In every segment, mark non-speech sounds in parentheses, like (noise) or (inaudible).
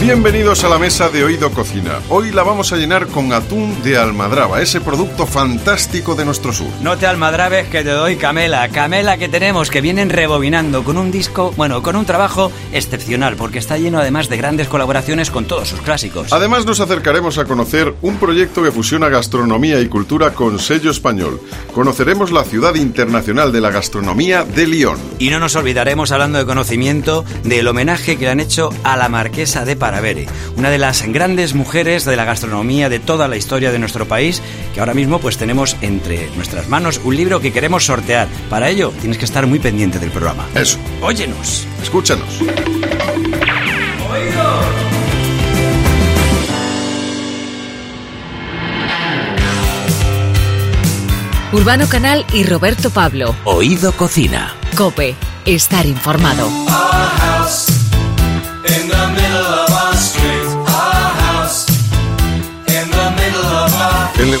Bienvenidos a la mesa de Oído Cocina. Hoy la vamos a llenar con atún de almadraba, ese producto fantástico de nuestro sur. No te almadrabes que te doy Camela. Camela que tenemos, que vienen rebobinando con un disco, bueno, con un trabajo excepcional, porque está lleno además de grandes colaboraciones con todos sus clásicos. Además nos acercaremos a conocer un proyecto que fusiona gastronomía y cultura con sello español. Conoceremos la ciudad internacional de la gastronomía de Lyon. Y no nos olvidaremos, hablando de conocimiento, del homenaje que le han hecho a la marquesa de Paravere, una de las grandes mujeres de la gastronomía de toda la historia de nuestro país, que ahora mismo pues tenemos entre nuestras manos un libro que queremos sortear. Para ello tienes que estar muy pendiente del programa. Eso. Óyenos. Escúchanos. Urbano Canal y Roberto Pablo. Oído Cocina. Cope, estar informado.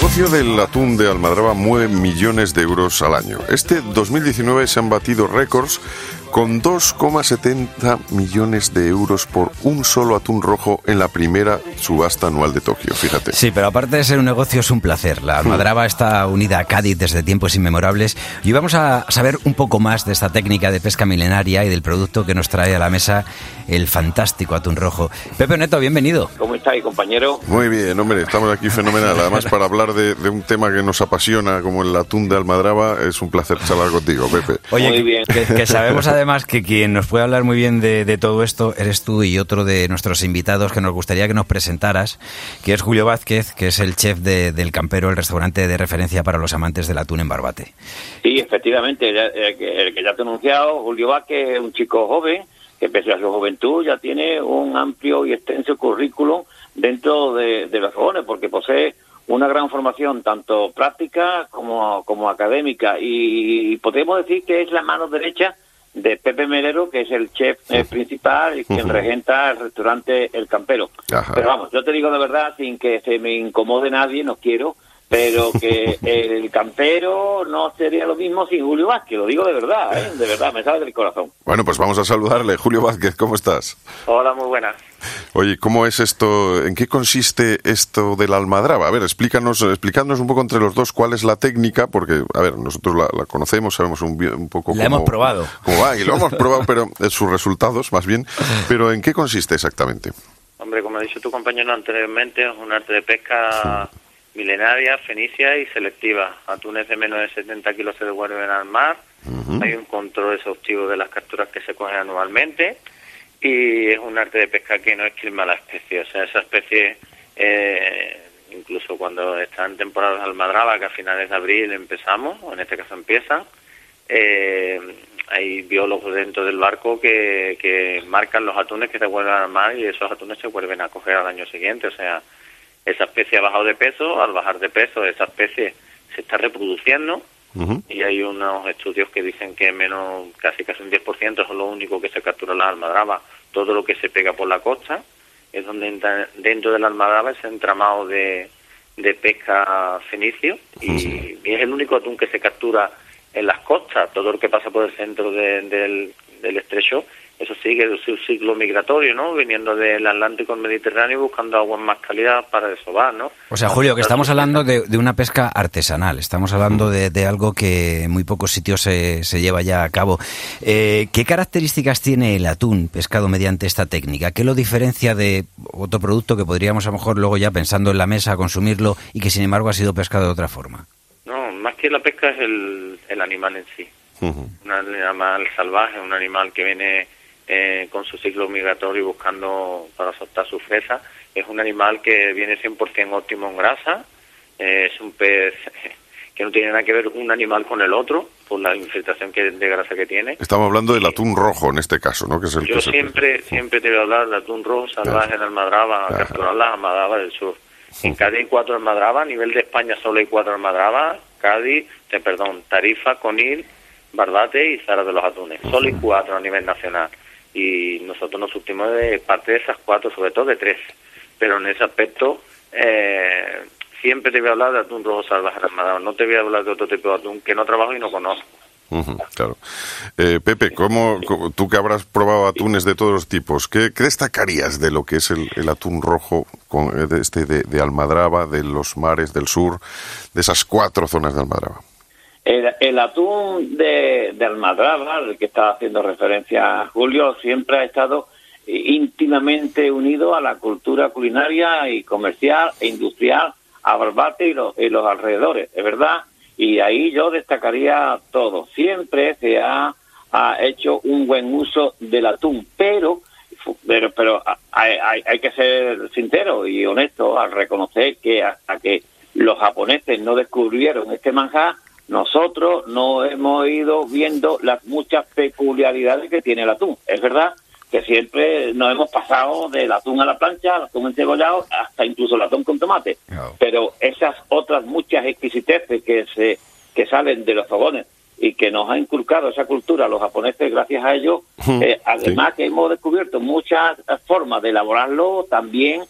Negocio del atún de almadraba mueve millones de euros al año. Este 2019 se han batido récords con 2,70 millones de euros por un solo atún rojo en la primera subasta anual de Tokio, fíjate. Sí, pero aparte de ser un negocio es un placer. La almadraba está unida a Cádiz desde tiempos inmemorables y vamos a saber un poco más de esta técnica de pesca milenaria y del producto que nos trae a la mesa el fantástico atún rojo. Pepe Neto, bienvenido. ¿Cómo estáis, compañero? Muy bien, hombre, estamos aquí fenomenal. Además, para hablar de, de un tema que nos apasiona como el atún de almadraba, es un placer charlar contigo, Pepe. Oye, Muy que- bien. Que, que sabemos además que quien nos puede hablar muy bien de, de todo esto eres tú y otro de nuestros invitados que nos gustaría que nos presentaras, que es Julio Vázquez, que es el chef de- del Campero, el restaurante de referencia para los amantes del atún en Barbate. Sí, efectivamente, ya- el que, el que ya te he anunciado, Julio Vázquez es un chico joven que pese a su juventud ya tiene un amplio y extenso currículum dentro de, de los jóvenes porque posee una gran formación tanto práctica como, como académica y, podemos decir que es la mano derecha de Pepe Melero, que es el chef eh, principal y quien regenta el restaurante El Campero. Ajá. Pero vamos, yo te digo de verdad, sin que se me incomode nadie, no quiero, pero (laughs) que el campero no sería lo mismo sin Julio Vázquez, lo digo de verdad, ¿eh? de verdad, me sale del corazón. Bueno, pues vamos a saludarle. Julio Vázquez, ¿cómo estás? Hola, muy buenas. Oye, ¿cómo es esto? ¿En qué consiste esto de la almadraba? A ver, explícanos, explicadnos un poco entre los dos cuál es la técnica, porque, a ver, nosotros la, la conocemos, sabemos un poco La cómo, hemos probado. cómo va, y lo hemos (laughs) probado, pero eh, sus resultados, más bien. Pero ¿en qué consiste exactamente? Hombre, como ha dicho tu compañero anteriormente, es un arte de pesca milenaria, fenicia y selectiva. Atunes de menos de 70 kilos se devuelven al mar. Hay un control exhaustivo de las capturas que se cogen anualmente. Y es un arte de pesca que no esquilma la especie. O sea, esa especie, eh, incluso cuando está en temporada de almadraba, que a finales de abril empezamos, o en este caso empiezan, eh, hay biólogos dentro del barco que, que marcan los atunes que se vuelven al mar y esos atunes se vuelven a coger al año siguiente. O sea, esa especie ha bajado de peso, al bajar de peso esa especie se está reproduciendo y hay unos estudios que dicen que menos, casi casi un 10% es lo único que se captura en la almadraba. Todo lo que se pega por la costa es donde entra dentro de la almadraba ese entramado de, de pesca fenicio y, y es el único atún que se captura en las costas. Todo lo que pasa por el centro de- del, del estrecho, eso sigue su ciclo migratorio, ¿no? Viniendo del Atlántico al Mediterráneo buscando aguas más cálidas para desovar, ¿no? O sea, Julio, que estamos hablando de, de una pesca artesanal, estamos hablando de, de algo que en muy pocos sitios se, se lleva ya a cabo. Eh, ¿Qué características tiene el atún pescado mediante esta técnica? ¿Qué lo diferencia de otro producto que podríamos a lo mejor luego ya pensando en la mesa consumirlo y que sin embargo ha sido pescado de otra forma? No, más que la pesca es el, el animal en sí. Un animal salvaje, un animal que viene eh, con su ciclo migratorio buscando para soltar su fresa. Es un animal que viene 100% óptimo en grasa. eh, es un pez (laughs) que no tiene nada que ver un animal con el otro por la infiltración que, de grasa que tiene. Estamos hablando del atún rojo en este caso, ¿no? Que es el Yo que se- siempre, siempre te voy a hablar de atún rojo salvaje en Almadraba, capturar las almadrabas del sur. En Cádiz hay cuatro almadrabas, a nivel de España solo hay cuatro almadrabas, Cádiz, eh, perdón, Tarifa, Conil, Barbate y Zara de los Atunes. Solo hay cuatro a nivel nacional. Y nosotros nos surtimos de parte de esas cuatro, sobre todo de tres. Pero en ese aspecto, eh, siempre te voy a hablar de atún rojo salvaje Almadraba. No te voy a hablar de otro tipo de atún que no trabajo y no conozco. Claro. Eh, Pepe, ¿cómo, tú que habrás probado atunes de todos los tipos, ¿qué, destacarías de lo que es el, atún rojo con, eh, este, de, de Almadraba, de los mares del sur, de esas cuatro zonas de Almadraba? El, el atún de, de Almadraba, al que estaba haciendo referencia Julio, siempre ha estado íntimamente unido a la cultura culinaria y comercial e industrial a Barbate y los, y los alrededores, es verdad. Y ahí yo destacaría todo. Siempre se ha, ha hecho un buen uso del atún, pero pero, pero hay, hay, hay que ser sincero y honesto al reconocer que hasta que los japoneses no descubrieron este manjar, nosotros no hemos ido viendo las muchas peculiaridades que tiene el atún. Es verdad que siempre nos hemos pasado del atún a la plancha, al atún encebollado, hasta incluso el atún con tomate. Pero esas otras muchas exquisiteces que se que salen de los fogones y que nos ha inculcado esa cultura los japoneses gracias a ello, eh, además que hemos descubierto muchas formas de elaborarlo, también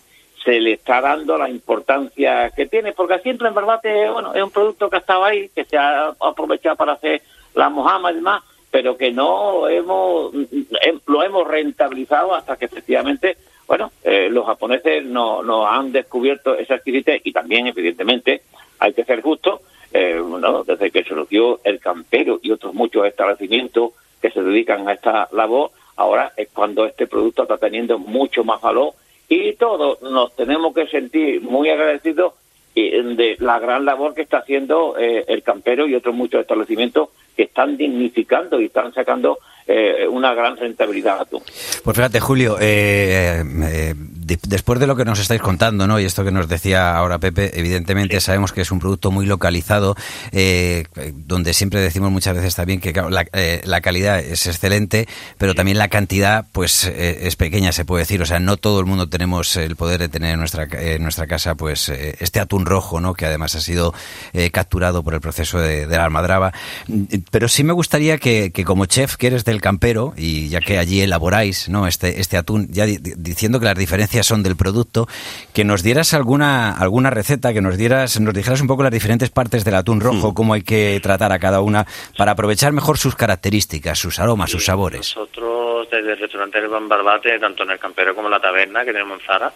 se le está dando la importancia que tiene, porque siempre en verdad eh, bueno, es un producto que ha estado ahí, que se ha aprovechado para hacer la mojama y demás, pero que no hemos em- lo hemos rentabilizado hasta que efectivamente bueno eh, los japoneses no- nos han descubierto esa exquisitez y también evidentemente hay que ser justo eh, desde que se nos dio el campero y otros muchos establecimientos que se dedican a esta labor ahora es cuando este producto está teniendo mucho más valor y todos nos tenemos que sentir muy agradecidos eh, de la gran labor que está haciendo eh, el campero y otros muchos establecimientos que están dignificando y están sacando eh, una gran rentabilidad al atún. Pues fíjate, Julio, eh, eh, de- después de lo que nos estáis contando, ¿no? Y esto que nos decía ahora Pepe, evidentemente sabemos que es un producto muy localizado, eh, donde siempre decimos muchas veces también que claro, la, eh, la calidad es excelente, pero también la cantidad, pues, eh, es pequeña, se puede decir. O sea, no todo el mundo tenemos el poder de tener en nuestra, en nuestra casa, pues, este atún rojo, ¿no? Que además ha sido capturado por el proceso de, de la almadraba. Pero sí me gustaría que, que como chef que eres del campero, y ya que allí elaboráis, ¿no? Este, este atún, ya di- di- diciendo que las diferencias son del producto, que nos dieras alguna, alguna receta, que nos dieras, nos dijeras un poco las diferentes partes del atún rojo, cómo hay que tratar a cada una, para aprovechar mejor sus características, sus aromas, sus sabores. Nosotros, desde el restaurante del Ban Barbate, tanto en el campero como en la taberna que tenemos en Zara,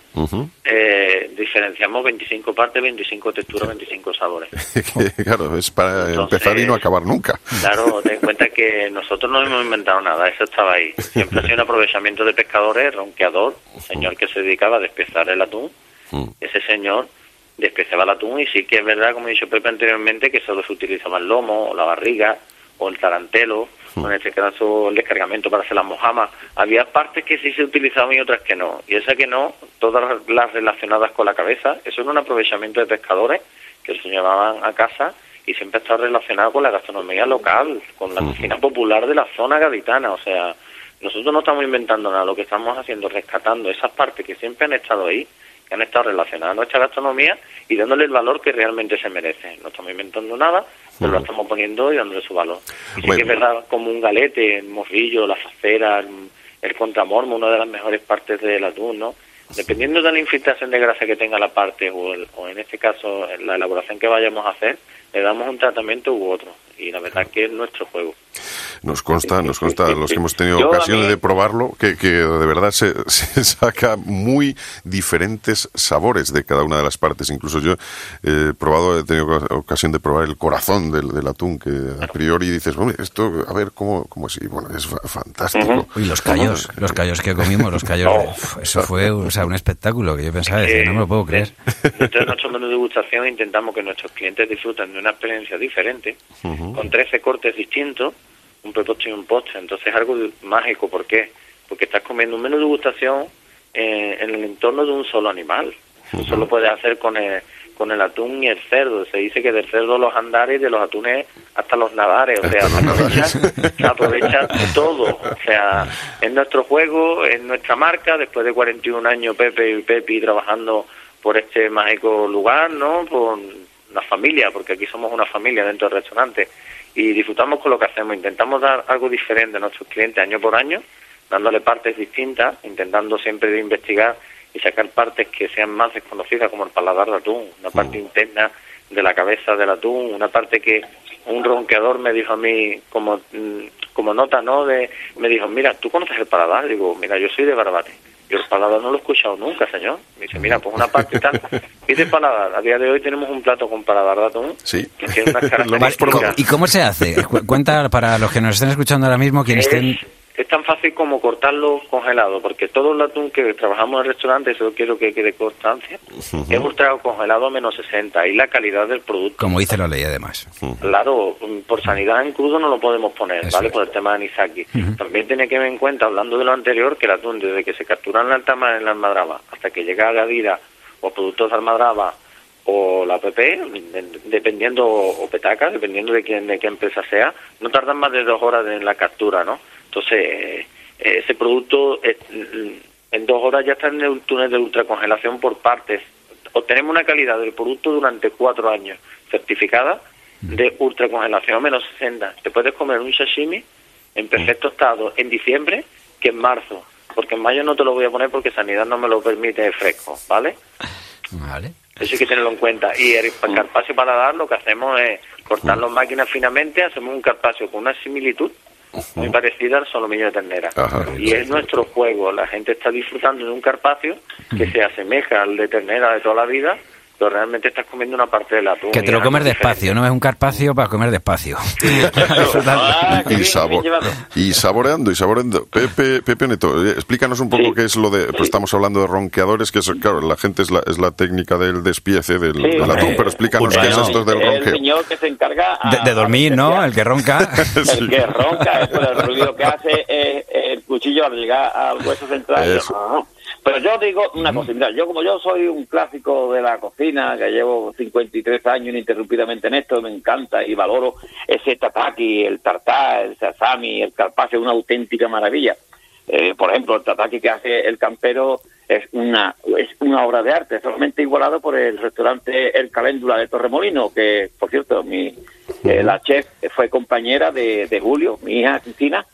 eh, diferenciamos 25 partes, 25 texturas, 25 sabores. (laughs) Claro, es para Entonces- empezar y no acabar nunca. Claro, ten en (laughs) cuenta que nosotros no hemos inventado nada, eso estaba ahí. Siempre ha sido un aprovechamiento de pescadores, ronqueador, un señor que se dedicaba a despezar el atún. Mm. Ese señor despezaba el atún y sí que es verdad, como he dicho Pepe anteriormente, que solo se utilizaba el lomo, o la barriga, o el tarantelo, en este caso el descargamento para hacer las mojamas. Había partes que sí se utilizaban y otras que no. Y esas que no, todas las relacionadas con la cabeza, eso era un aprovechamiento de pescadores que se llevaban a casa y siempre está relacionado con la gastronomía local, con la cocina popular de la zona gaditana. O sea, nosotros no estamos inventando nada, lo que estamos haciendo es rescatando esas partes que siempre han estado ahí, que han estado relacionadas a nuestra gastronomía y dándole el valor que realmente se merece. No estamos inventando nada, lo estamos poniendo y dándole su valor. Y sí Bueno. que es verdad, como un galete, el morrillo, la facera, el, el contramormo, una de las mejores partes del atún, ¿no? Dependiendo de la infiltración de grasa que tenga la parte o, el- o en este caso la elaboración que vayamos a hacer, le damos un tratamiento u otro. Y la verdad que es nuestro juego. Nos consta, nos consta, los que hemos tenido (laughs) ocasiones de probarlo, que, que de verdad se, (laughs) se saca muy diferentes sabores de cada una de las partes. Incluso yo he probado, he tenido ocasión de probar el corazón del, del atún, que a priori dices, "Hombre, esto, a ver, ¿cómo, cómo es? Y bueno, es fa- fantástico. Uy, los callos, los callos que comimos, los callos, (laughs) eso fue o sea, un espectáculo que yo pensaba, decía, no me lo puedo creer. Dentro de nuestro menú de degustación intentamos que nuestros clientes disfruten de una experiencia diferente, con 13 cortes distintos, un prepostre y un postre. Entonces es algo mágico. ¿Por qué? Porque estás comiendo un menú de degustación eh, en el entorno de un solo animal. Eso lo puedes hacer con el, con el atún y el cerdo. Se dice que del cerdo los andares y de los atunes hasta los nadares. O sea, los (laughs) aprovecha, todo. O sea, es nuestro juego, es nuestra marca. Después de 41 años, Pepe y Pepi trabajando por este mágico lugar, ¿no? Por una familia, porque aquí somos una familia dentro del restaurante. Y disfrutamos con lo que hacemos. Intentamos dar algo diferente a nuestros clientes año por año, dándole partes distintas, intentando siempre de investigar y sacar partes que sean más desconocidas, como el paladar de atún, una parte interna de la cabeza del atún, una parte que un ronqueador me dijo a mí, como, mm, como nota, ¿no? De, me dijo, mira, ¿tú conoces el paladar? Digo, mira, yo soy de Barbate. Yo el paladar no lo he escuchado nunca, señor. Me dice, mira, pues una parte y tal. (laughs) Pide paladar. A día de hoy tenemos un plato con paladar de atún. Sí. Que tiene unas (laughs) Lo más características. ¿Y cómo se hace? Cu- Cuenta para los que nos estén escuchando ahora mismo, quienes estén... Es, es tan fácil como cortarlo congelado, porque todo el atún que trabajamos en el restaurante, eso quiero que quede constancia, es ultra congelado a menos 60 y la calidad del producto. Como dice la ley, además. Claro, por sanidad en crudo no lo podemos poner, Eso ¿vale? es. Por el tema de anisaki. También tiene que ver en cuenta, hablando de lo anterior, que el atún, desde que se captura en la alta en la almadraba hasta que llega a Gadira o productos de almadraba o la PP, de- dependiendo, o petaca, dependiendo de quién, de qué empresa sea, no tardan más de dos horas en la captura, ¿no? Entonces, eh, ese producto eh, en dos horas ya está en el túnel de ultracongelación por partes. Obtenemos una calidad del producto durante cuatro años, certificada de ultracongelación a menos 60. Te puedes comer un sashimi en perfecto estado en diciembre que en marzo, porque en mayo no te lo voy a poner porque sanidad no me lo permite fresco, ¿vale? Vale. Eso hay que tenerlo en cuenta. Y el carpaccio para dar lo que hacemos es cortar las máquinas finamente, hacemos un carpaccio con una similitud muy parecida al solomillo de ternera. Ajá. Y es nuestro juego. La gente está disfrutando de un carpaccio que se asemeja al de ternera de toda la vida, pero realmente estás comiendo una parte del atún. Que te lo es comes despacio, diferente. ¿no? Es un carpacio para comer despacio. (laughs) (laughs) Ah, y, bien, sabor- bien y saboreando y saboreando. Pepe, Pepe Neto, eh, explícanos un poco Sí. qué es lo de. Pues estamos hablando de ronqueadores, que es, claro, la gente es la, es la técnica del despiece del, Sí, del atún, pero explícanos qué es esto del el ronqueo. señor que se encarga a- De, de dormir, ¿no? El que ronca. (laughs) el que ronca es por el ruido que hace eh, el cuchillo al llegar al hueso central. Eso. Pero yo digo una cosa, mira, yo como yo soy un clásico de la cocina, que llevo 53 años ininterrumpidamente en esto, me encanta y valoro ese tataki, el tartar, el sasami, el carpaccio, una auténtica maravilla. Eh, por ejemplo, el tataki que hace el campero es una es una obra de arte, solamente igualado por el restaurante El Caléndula de Torremolino, que, por cierto, mi eh, la chef fue compañera de, de Julio, mi hija Cristina,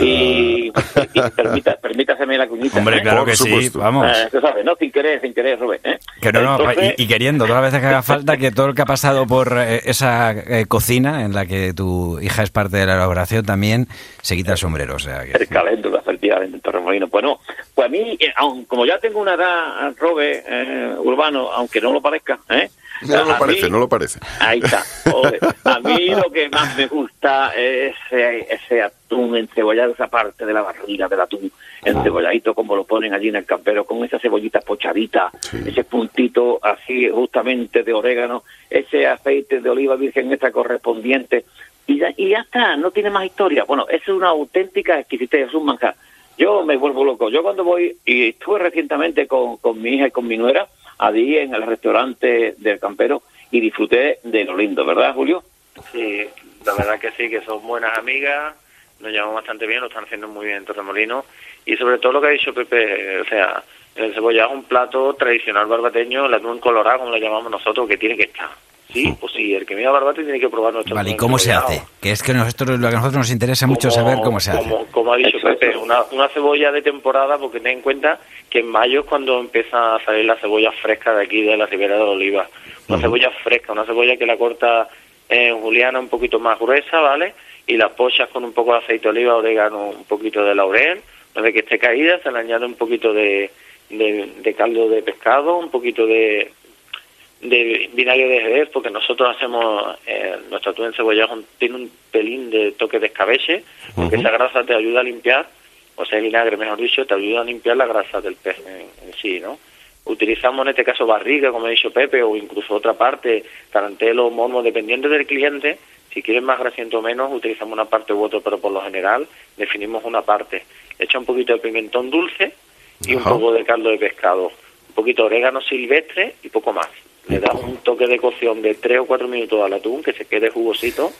y, y permita, permítaseme la cuñita. Hombre, ¿eh? claro Por que sí, vamos. Eh, tú sabes, no sin querer, sin querer, Rubén. ¿eh? Que no, no, y, y queriendo, todas las veces que haga falta, que todo el que ha pasado por eh, esa eh, cocina en la que tu hija es parte de la elaboración también se quita el sombrero. O sea, que, El caléndula, efectivamente, en Torremolino. Pues no, pues a mí, eh, aun- como ya tengo una edad, Robe, eh, urbano, aunque no lo parezca, ¿eh? No A lo mí- parece, no lo parece. Ahí está. A mí (laughs) lo que más me gusta es ese, ese atún encebollado, esa parte de la barriga del atún encebolladito, como lo ponen allí en el campero, con esa cebollita pochadita, ese puntito así justamente de orégano, ese aceite de oliva virgen extra correspondiente. Y ya, y ya está, no tiene más historia. Bueno, es una auténtica exquisitez, es un manjar. Yo me vuelvo loco. Yo cuando voy, y estuve recientemente con, con mi hija y con mi nuera, allí en el restaurante del campero, y disfruté de lo lindo, ¿verdad, Julio? Sí, la verdad que sí, que son buenas amigas, nos llevamos bastante bien, lo están haciendo muy bien en Torremolino. Y sobre todo lo que ha dicho Pepe, o sea, el cebollado es un plato tradicional barbateño, el atún colorado, como lo llamamos nosotros, que tiene que estar. Sí, pues sí, el que mira barbate tiene que probar nuestro Vale, ¿y cómo se hace? Que es que nosotros, lo que a nosotros nos interesa mucho Como- saber cómo se hace. Como, ha dicho Pepe, una, una cebolla de temporada, porque ten en cuenta que en mayo es cuando empieza a salir la cebolla fresca de aquí, de la Ribera de Oliva. Una cebolla fresca, una cebolla que la corta en juliana un poquito más gruesa, ¿vale? Y la pochas con un poco de aceite de oliva, orégano, un poquito de laurel. Una vez que esté caída, se le añade un poquito de, de, de caldo de pescado, un poquito de, de vinagre de jerez, porque nosotros hacemos, eh, nuestro atún encebollado tiene un pelín de toque de escabeche, porque esa grasa te ayuda a limpiar, o sea, el vinagre, mejor dicho, te ayuda a limpiar la grasa del pez en, en sí, ¿no? Utilizamos en este caso barriga, como ha dicho Pepe, o incluso otra parte, tarantelo, mormo, dependiendo del cliente, si quieren más grasiento o menos, utilizamos una parte u otra, pero por lo general definimos una parte. Echa un poquito de pimentón dulce y un poco de caldo de pescado, un poquito de orégano silvestre y poco más. Le das un toque de cocción de 3 o 4 minutos al atún, que se quede jugosito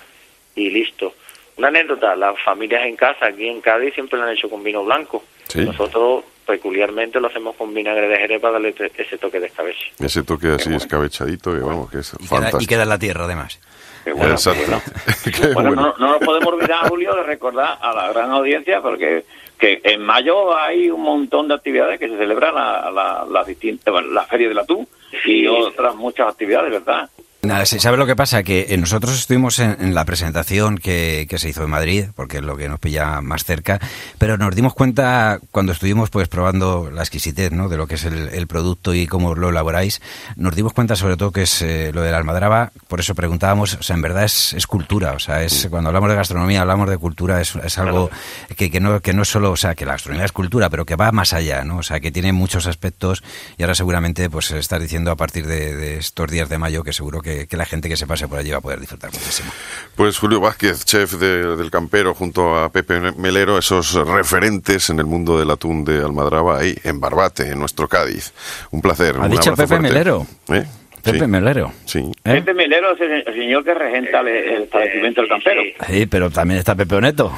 y listo. Una anécdota, las familias en casa, aquí en Cádiz, siempre lo han hecho con vino blanco. Sí. Nosotros peculiarmente lo hacemos con vinagre de jerez para darle ese toque de escabeche. Ese toque así escabechadito, que vamos, que es Y queda, fantástico. y queda en la tierra, además. Qué bueno, Exacto. bueno. (laughs) Bueno, bueno. no, no nos podemos olvidar, Julio, de recordar a la gran audiencia, porque que en mayo hay un montón de actividades que se celebran la, la, la distinta, bueno, la Feria del Atún y otras muchas actividades, ¿verdad? Nada, sí, ¿sabes lo que pasa? Que eh, nosotros estuvimos en, en la presentación que, que se hizo en Madrid, porque es lo que nos pilla más cerca, pero nos dimos cuenta cuando estuvimos pues probando la exquisitez ¿no? de lo que es el, el producto y cómo lo elaboráis, nos dimos cuenta sobre todo que es eh, lo de la almadraba, por eso preguntábamos, o sea, en verdad es, es cultura, o sea, es cuando hablamos de gastronomía, hablamos de cultura, es, es algo que, que, no, que no es solo, o sea, que la gastronomía es cultura, pero que va más allá, ¿no? O sea, que tiene muchos aspectos y ahora seguramente pues estás diciendo a partir de, de estos días de mayo que seguro que, que la gente que se pase por allí va a poder disfrutar muchísimo. Pues Julio Vázquez, chef de- del Campero, junto a Pepe Melero, esos referentes en el mundo del atún de Almadraba, ahí en Barbate, en nuestro Cádiz. Un placer. ¿Ha un dicho Pepe fuerte. Melero? ¿Eh? Pepe Sí. Melero. Sí. ¿Eh? Pepe Melero es el, señor que regenta el, el establecimiento del campero. Sí, pero también está Pepe Oneto.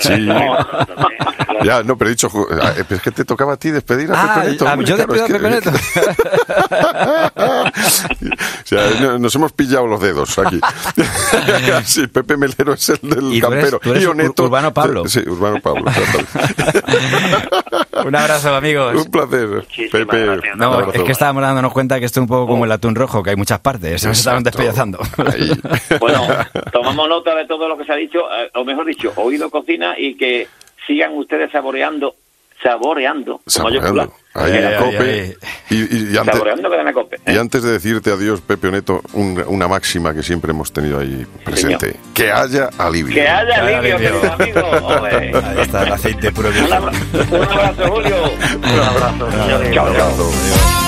Sí. Ya, no, pero he dicho, ah, eh, es que te tocaba a ti despedir a Ah, Pepe Neto. ah, yo claro, despido a Pepe Neto. (laughs) o sea, no- nos hemos pillado los dedos aquí. (laughs) sí, Pepe Melero es el del Y tú eres- campero. tú eres y Oneto, Ur- Urbano Pablo. Sí, Urbano Pablo. (laughs) Un abrazo, amigos. Un placer, Muchísimas Pepe. No, es que estábamos dándonos cuenta que esto es un poco como el atún rojo, que hay muchas partes, se nos estaban despellazando. Ahí. (laughs) Bueno, tomamos nota de todo lo que se ha dicho, eh, o mejor dicho, oído cocina y que sigan ustedes saboreando, saboreando. Saboreando. Ahí, ay, Cope. ay. Y, y- y antes, Saboreando que dan a cope. ¿eh? y antes de decirte adiós, Pepe Oneto, un- una máxima que siempre hemos tenido ahí presente. Que haya alivio. Que haya alivio, alivio. querido amigo. Hombre. (laughs) Ahí está el aceite puro Un abra- un abrazo, Julio. Un abrazo. Chao, chao.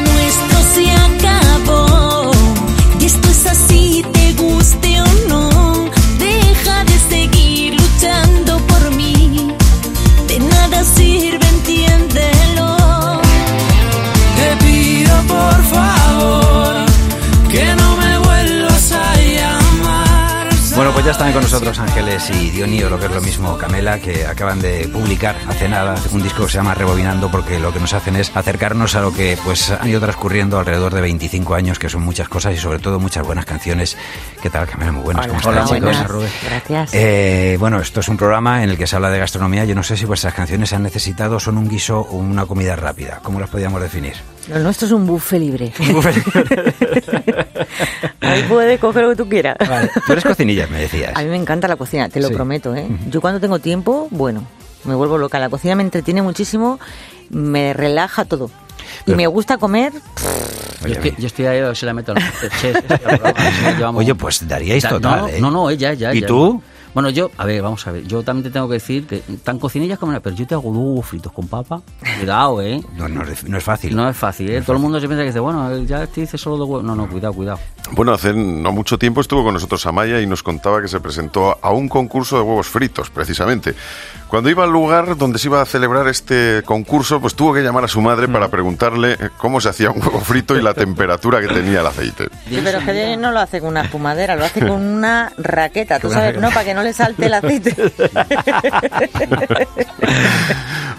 Pues ya están con nosotros Ángeles y Dioni, o lo que es lo mismo Camela, que acaban de publicar hace nada un disco que se llama Rebobinando, porque lo que nos hacen es acercarnos a lo que pues han ido transcurriendo alrededor de 25 años, que son muchas cosas y sobre todo muchas buenas canciones. ¿Qué tal, Camela? Muy buenas, ¿cómo estás, chicos? Gracias. Eh, bueno, esto es un programa en el que se habla de gastronomía. Yo no sé si vuestras canciones se han necesitado, son un guiso o una comida rápida. ¿Cómo las podríamos definir? Lo nuestro es un buffet libre. (laughs) (laughs) Ahí puedes coger lo que tú quieras. Vale, Tú eres cocinillas, me decías. A mí me encanta la cocina, te lo Sí. prometo, ¿eh? Yo cuando tengo tiempo, bueno, me vuelvo loca. La cocina me entretiene muchísimo, me relaja todo. Y me gusta comer. Yo estoy, yo estoy ahí, se la meto (laughs) Oye, pues daríais Da- total, no, ¿eh? no, no, ella, ella. ¿Y ella. tú? Bueno, yo, a ver, vamos a ver. Yo también te tengo que decir que tan cocinillas como pero yo te hago huevos fritos con papa. Cuidado, ¿eh? No, no es- no es fácil. No es fácil, ¿eh? Todo el mundo se piensa que dice, bueno, ya te dice solo de huevos. No, no, cuidado, cuidado. Bueno, hace no mucho tiempo estuvo con nosotros Amaya y nos contaba que se presentó a un concurso de huevos fritos, precisamente. Cuando iba al lugar donde se iba a celebrar este concurso, pues tuvo que llamar a su madre para preguntarle eh, cómo se hacía un huevo frito y la temperatura que tenía el aceite. Sí, pero es que no lo hace con una espumadera, lo hace con una raqueta, tú sabes, ¿no? Para que no le salte el aceite. (laughs)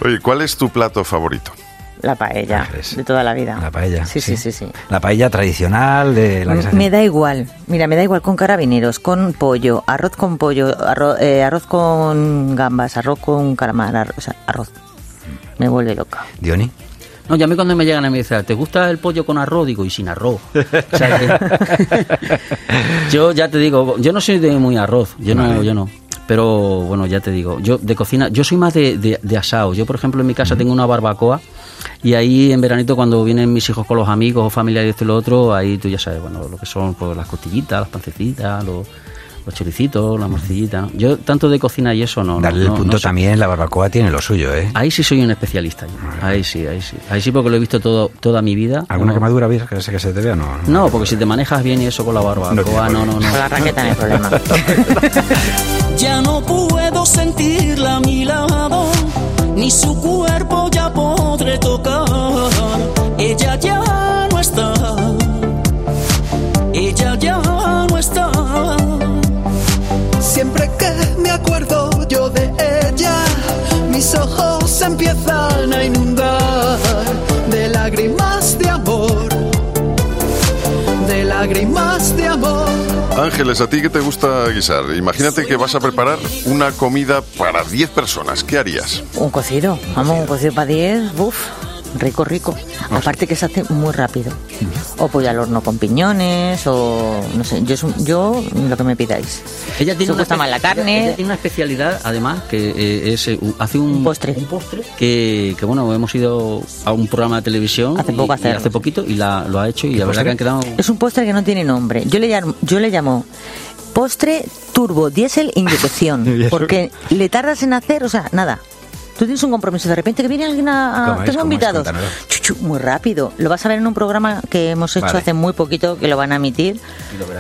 Oye, ¿cuál es tu plato favorito? La paella, Ángeles. de toda la vida. La paella. Sí, sí, sí, sí. La paella tradicional de la que se hace- Me da igual, mira, me da igual con carabineros, con pollo, arroz con pollo, arroz, eh, arroz con gambas, arroz con calamar, arroz, o sea, arroz. Me vuelve loca. Dioni. No, y a mí cuando me llegan a mí dicen, ¿te gusta el pollo con arroz? Digo, y sin arroz. O sea, que- (laughs) yo ya te digo, yo no soy de muy arroz, yo no, yo no. Pero bueno, ya te digo, yo de cocina, yo soy más de, de, de asado. Yo, por ejemplo, en mi casa tengo una barbacoa y ahí en veranito cuando vienen mis hijos con los amigos o familiares y esto y lo otro, ahí tú ya sabes, bueno, lo que son pues, las costillitas, las pancecitas, los, los choricitos, la morcillita. Yo tanto de cocina y eso no. Darle no, el punto no sé. también, la barbacoa tiene lo suyo, ¿eh? Ahí sí soy un especialista. yo. Ahí sí, ahí sí. Ahí sí porque lo he visto todo, toda mi vida. ¿Alguna No. quemadura ves que se, que se te vea? No, No, porque si te manejas bien y eso con la barbacoa, no, no, no. Con la raqueta no hay problema. (laughs) Ya no puedo sentirla a mi lado, ni su cuerpo ya podré tocar. Ella ya no está, ella ya no está. Siempre que me acuerdo yo de ella, mis ojos se empiezan a inundar de lágrimas lágrimas de amor. Ángeles, ¿a ti qué te gusta guisar? Imagínate que vas a preparar una comida para 10 personas. ¿Qué harías? Un cocido, vamos, un cocido para 10, uff, rico, rico. Aparte que se hace muy rápido. O pollo al horno con piñones, o no sé, yo, es un- yo lo que me pidáis. Ella tiene gusta más la ella- carne. ella tiene una especialidad, además, que eh, es eh, un- hace un, postre. Un postre que, que, bueno, hemos ido a un programa de televisión Hace y- poco y hacerlo. hace poquito y la, lo ha hecho y la verdad que han quedado Es un postre que no tiene nombre. Yo le llamo, yo le llamo postre turbo diésel inyección. (laughs) porque le tardas en hacer, o sea, nada. Tú tienes un compromiso, de repente que viene alguien a... a- tengo invitados. Chuchu, muy rápido. Lo vas a ver en un programa que hemos hecho Vale. hace muy poquito, que lo van a emitir.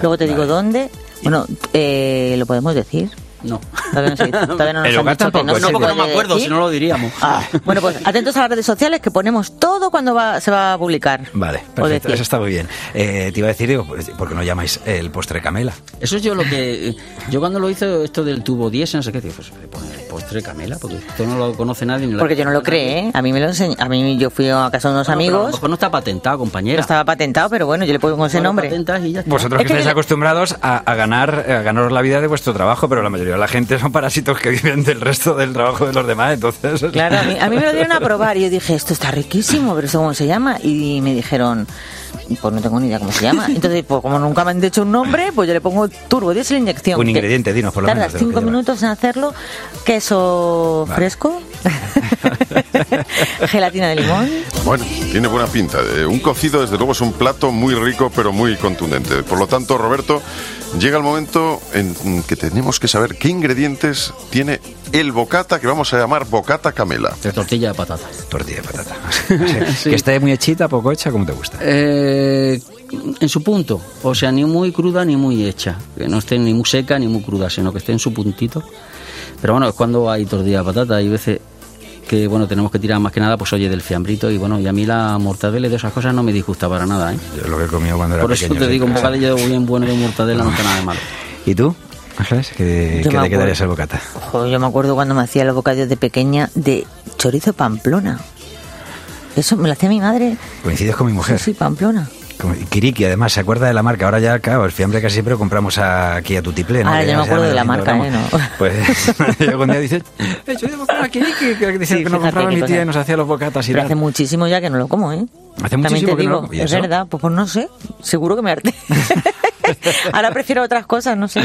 Luego te digo dónde. Bueno, eh, ¿lo podemos decir? No. Todavía no, se- (laughs) todavía no nos El han dicho que tampoco, no, no, se porque no me acuerdo, si no lo diríamos. Ah, bueno, pues (laughs) atentos a las redes sociales que ponemos todo cuando va, se va a publicar. Vale, perfecto, eso está muy bien. Eh, te iba a decir, digo, pues, ¿por qué no llamáis el postre camela? Eso es yo lo que. Yo cuando lo hice esto del tubo 10, no sé qué, digo, pues le pone el postre camela, porque esto no lo conoce nadie. ni la- Porque yo no lo creé, ¿eh? A mí me lo enseñó. A mí yo fui a casa de unos Bueno, pero a lo amigos. mejor no está patentado, compañera. No estaba patentado, pero bueno, yo le pongo ese Bueno, nombre. y ya está. Vosotros que Es que estáis le- acostumbrados a, a ganar a ganaros la vida de vuestro trabajo, pero la mayoría de la gente son parásitos que viven del resto del trabajo de los demás, entonces... Claro, a mí, a mí me lo dieron a probar y yo dije, esto está riquísimo, pero ¿esto cómo se llama? Y me dijeron, pues no tengo ni idea cómo se llama. Entonces, pues como nunca me han dicho un nombre, pues yo le pongo turbo, diésel inyección. Un ingrediente, dinos, por lo Tardas menos, cinco lleva. minutos en hacerlo, queso fresco, (laughs) gelatina de limón. Bueno, tiene buena pinta. Eh, Un cocido, desde luego, es un plato muy rico, pero muy contundente. Por lo tanto, Roberto, llega el momento en que tenemos que saber qué ingredientes tiene el bocata, que vamos a llamar bocata camela. De tortilla de patata. Tortilla de patata. (laughs) Que esté muy hechita, poco hecha, como te gusta. Eh, en su punto, o sea, ni muy cruda ni muy hecha, que no esté ni muy seca ni muy cruda, sino que esté en su puntito. Pero bueno, es cuando hay tortilla de patata, hay veces que bueno, tenemos que tirar más que nada, pues oye, del fiambrito y bueno, y a mí la mortadela y de esas cosas no me disgusta para nada, ¿eh? Yo lo que he comido cuando era Por eso pequeño. te digo, un bocadillo bien bueno de mortadela no está nada de malo. ¿Y tú, Ángeles? ¿Qué, Yo qué te quedarías el acuerdo. bocata? Ojo, yo me acuerdo cuando me hacía los bocadillos de pequeña de chorizo pamplona. Eso me lo hacía mi madre. Coincides con mi mujer. Sí, sí, pamplona. Como- Kiriki, además, se acuerda de la marca. Ahora ya, claro, el fiambre casi siempre lo compramos aquí a Tutiplé. ¿no? Ahora ya me acuerdo de la 200 marca, ¿eh? ¿no? Pues (laughs) (laughs) yo algún día dice, "Eh, yo debo comprar a Kiriki, que dice Sí, que nos compraba mi cosa. tía y nos hacía los bocatas y Pero tal. hace muchísimo ya que no lo como, ¿eh? Hace También muchísimo te que no digo, lo- ¿y es verdad, pues, pues no sé, seguro que me harté. (laughs) (laughs) Ahora prefiero otras cosas, no sé.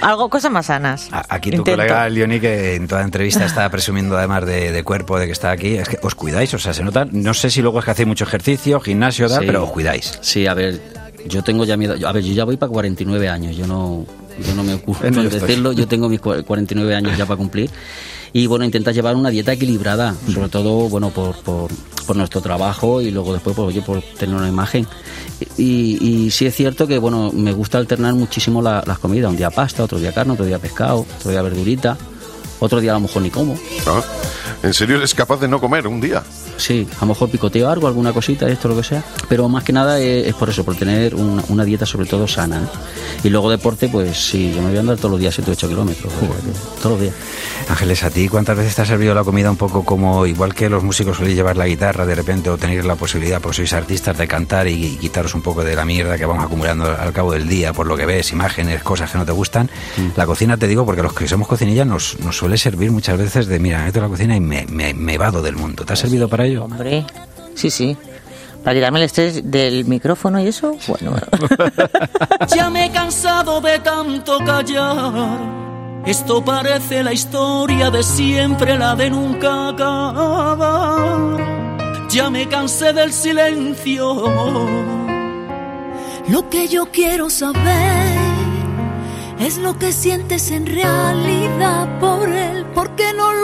Algo, cosas más sanas. Aquí tu Intento. colega Leoni, que en toda entrevista está presumiendo además de, de cuerpo, de que está aquí, es que os cuidáis, o sea, se nota, no sé si luego es que hacéis mucho ejercicio, gimnasio, tal, Sí. pero os cuidáis. Sí, a ver, yo tengo ya miedo. A ver, yo ya voy para 49 años. Yo no, yo no me ocupo (laughs) estoy. decirlo. Yo tengo mis cua- 49 años ya para cumplir. Y bueno, intentas llevar una dieta equilibrada, sobre todo, bueno, por, por, por nuestro trabajo y luego después, pues, oye, por tener una imagen. Y, y sí es cierto que, bueno, me gusta alternar muchísimo la- las comidas. Un día pasta, otro día carne, otro día pescado, otro día verdurita, otro día a lo mejor ni como. Ah, ¿En serio eres capaz de no comer un día? Sí, a lo mejor picoteo algo, alguna cosita, esto, lo que sea. Pero más que nada es, es por eso, por tener una, una dieta sobre todo sana. ¿eh? Y luego deporte, pues sí, yo me voy a andar todos los días 7 8 kilómetros. Todos los días. Ángeles, ¿a ti cuántas veces te ha servido la comida un poco como, igual que los músicos soléis llevar la guitarra de repente o tenéis la posibilidad, porque sois artistas, de cantar y, y quitaros un poco de la mierda que vamos acumulando al cabo del día, por lo que ves, imágenes, cosas que no te gustan? La cocina, te digo, porque los que somos cocinillas nos, nos suele servir muchas veces de, mira, me meto en la cocina y me, me, me vado del mundo. ¿Te ha servido para ello? Hombre, sí, sí. Para quitarme el estrés del micrófono y eso, bueno. (laughs) Ya me he cansado de tanto callar. Esto parece la historia de siempre, la de nunca acabar. Ya me cansé del silencio. Lo que yo quiero saber es lo que sientes en realidad por él.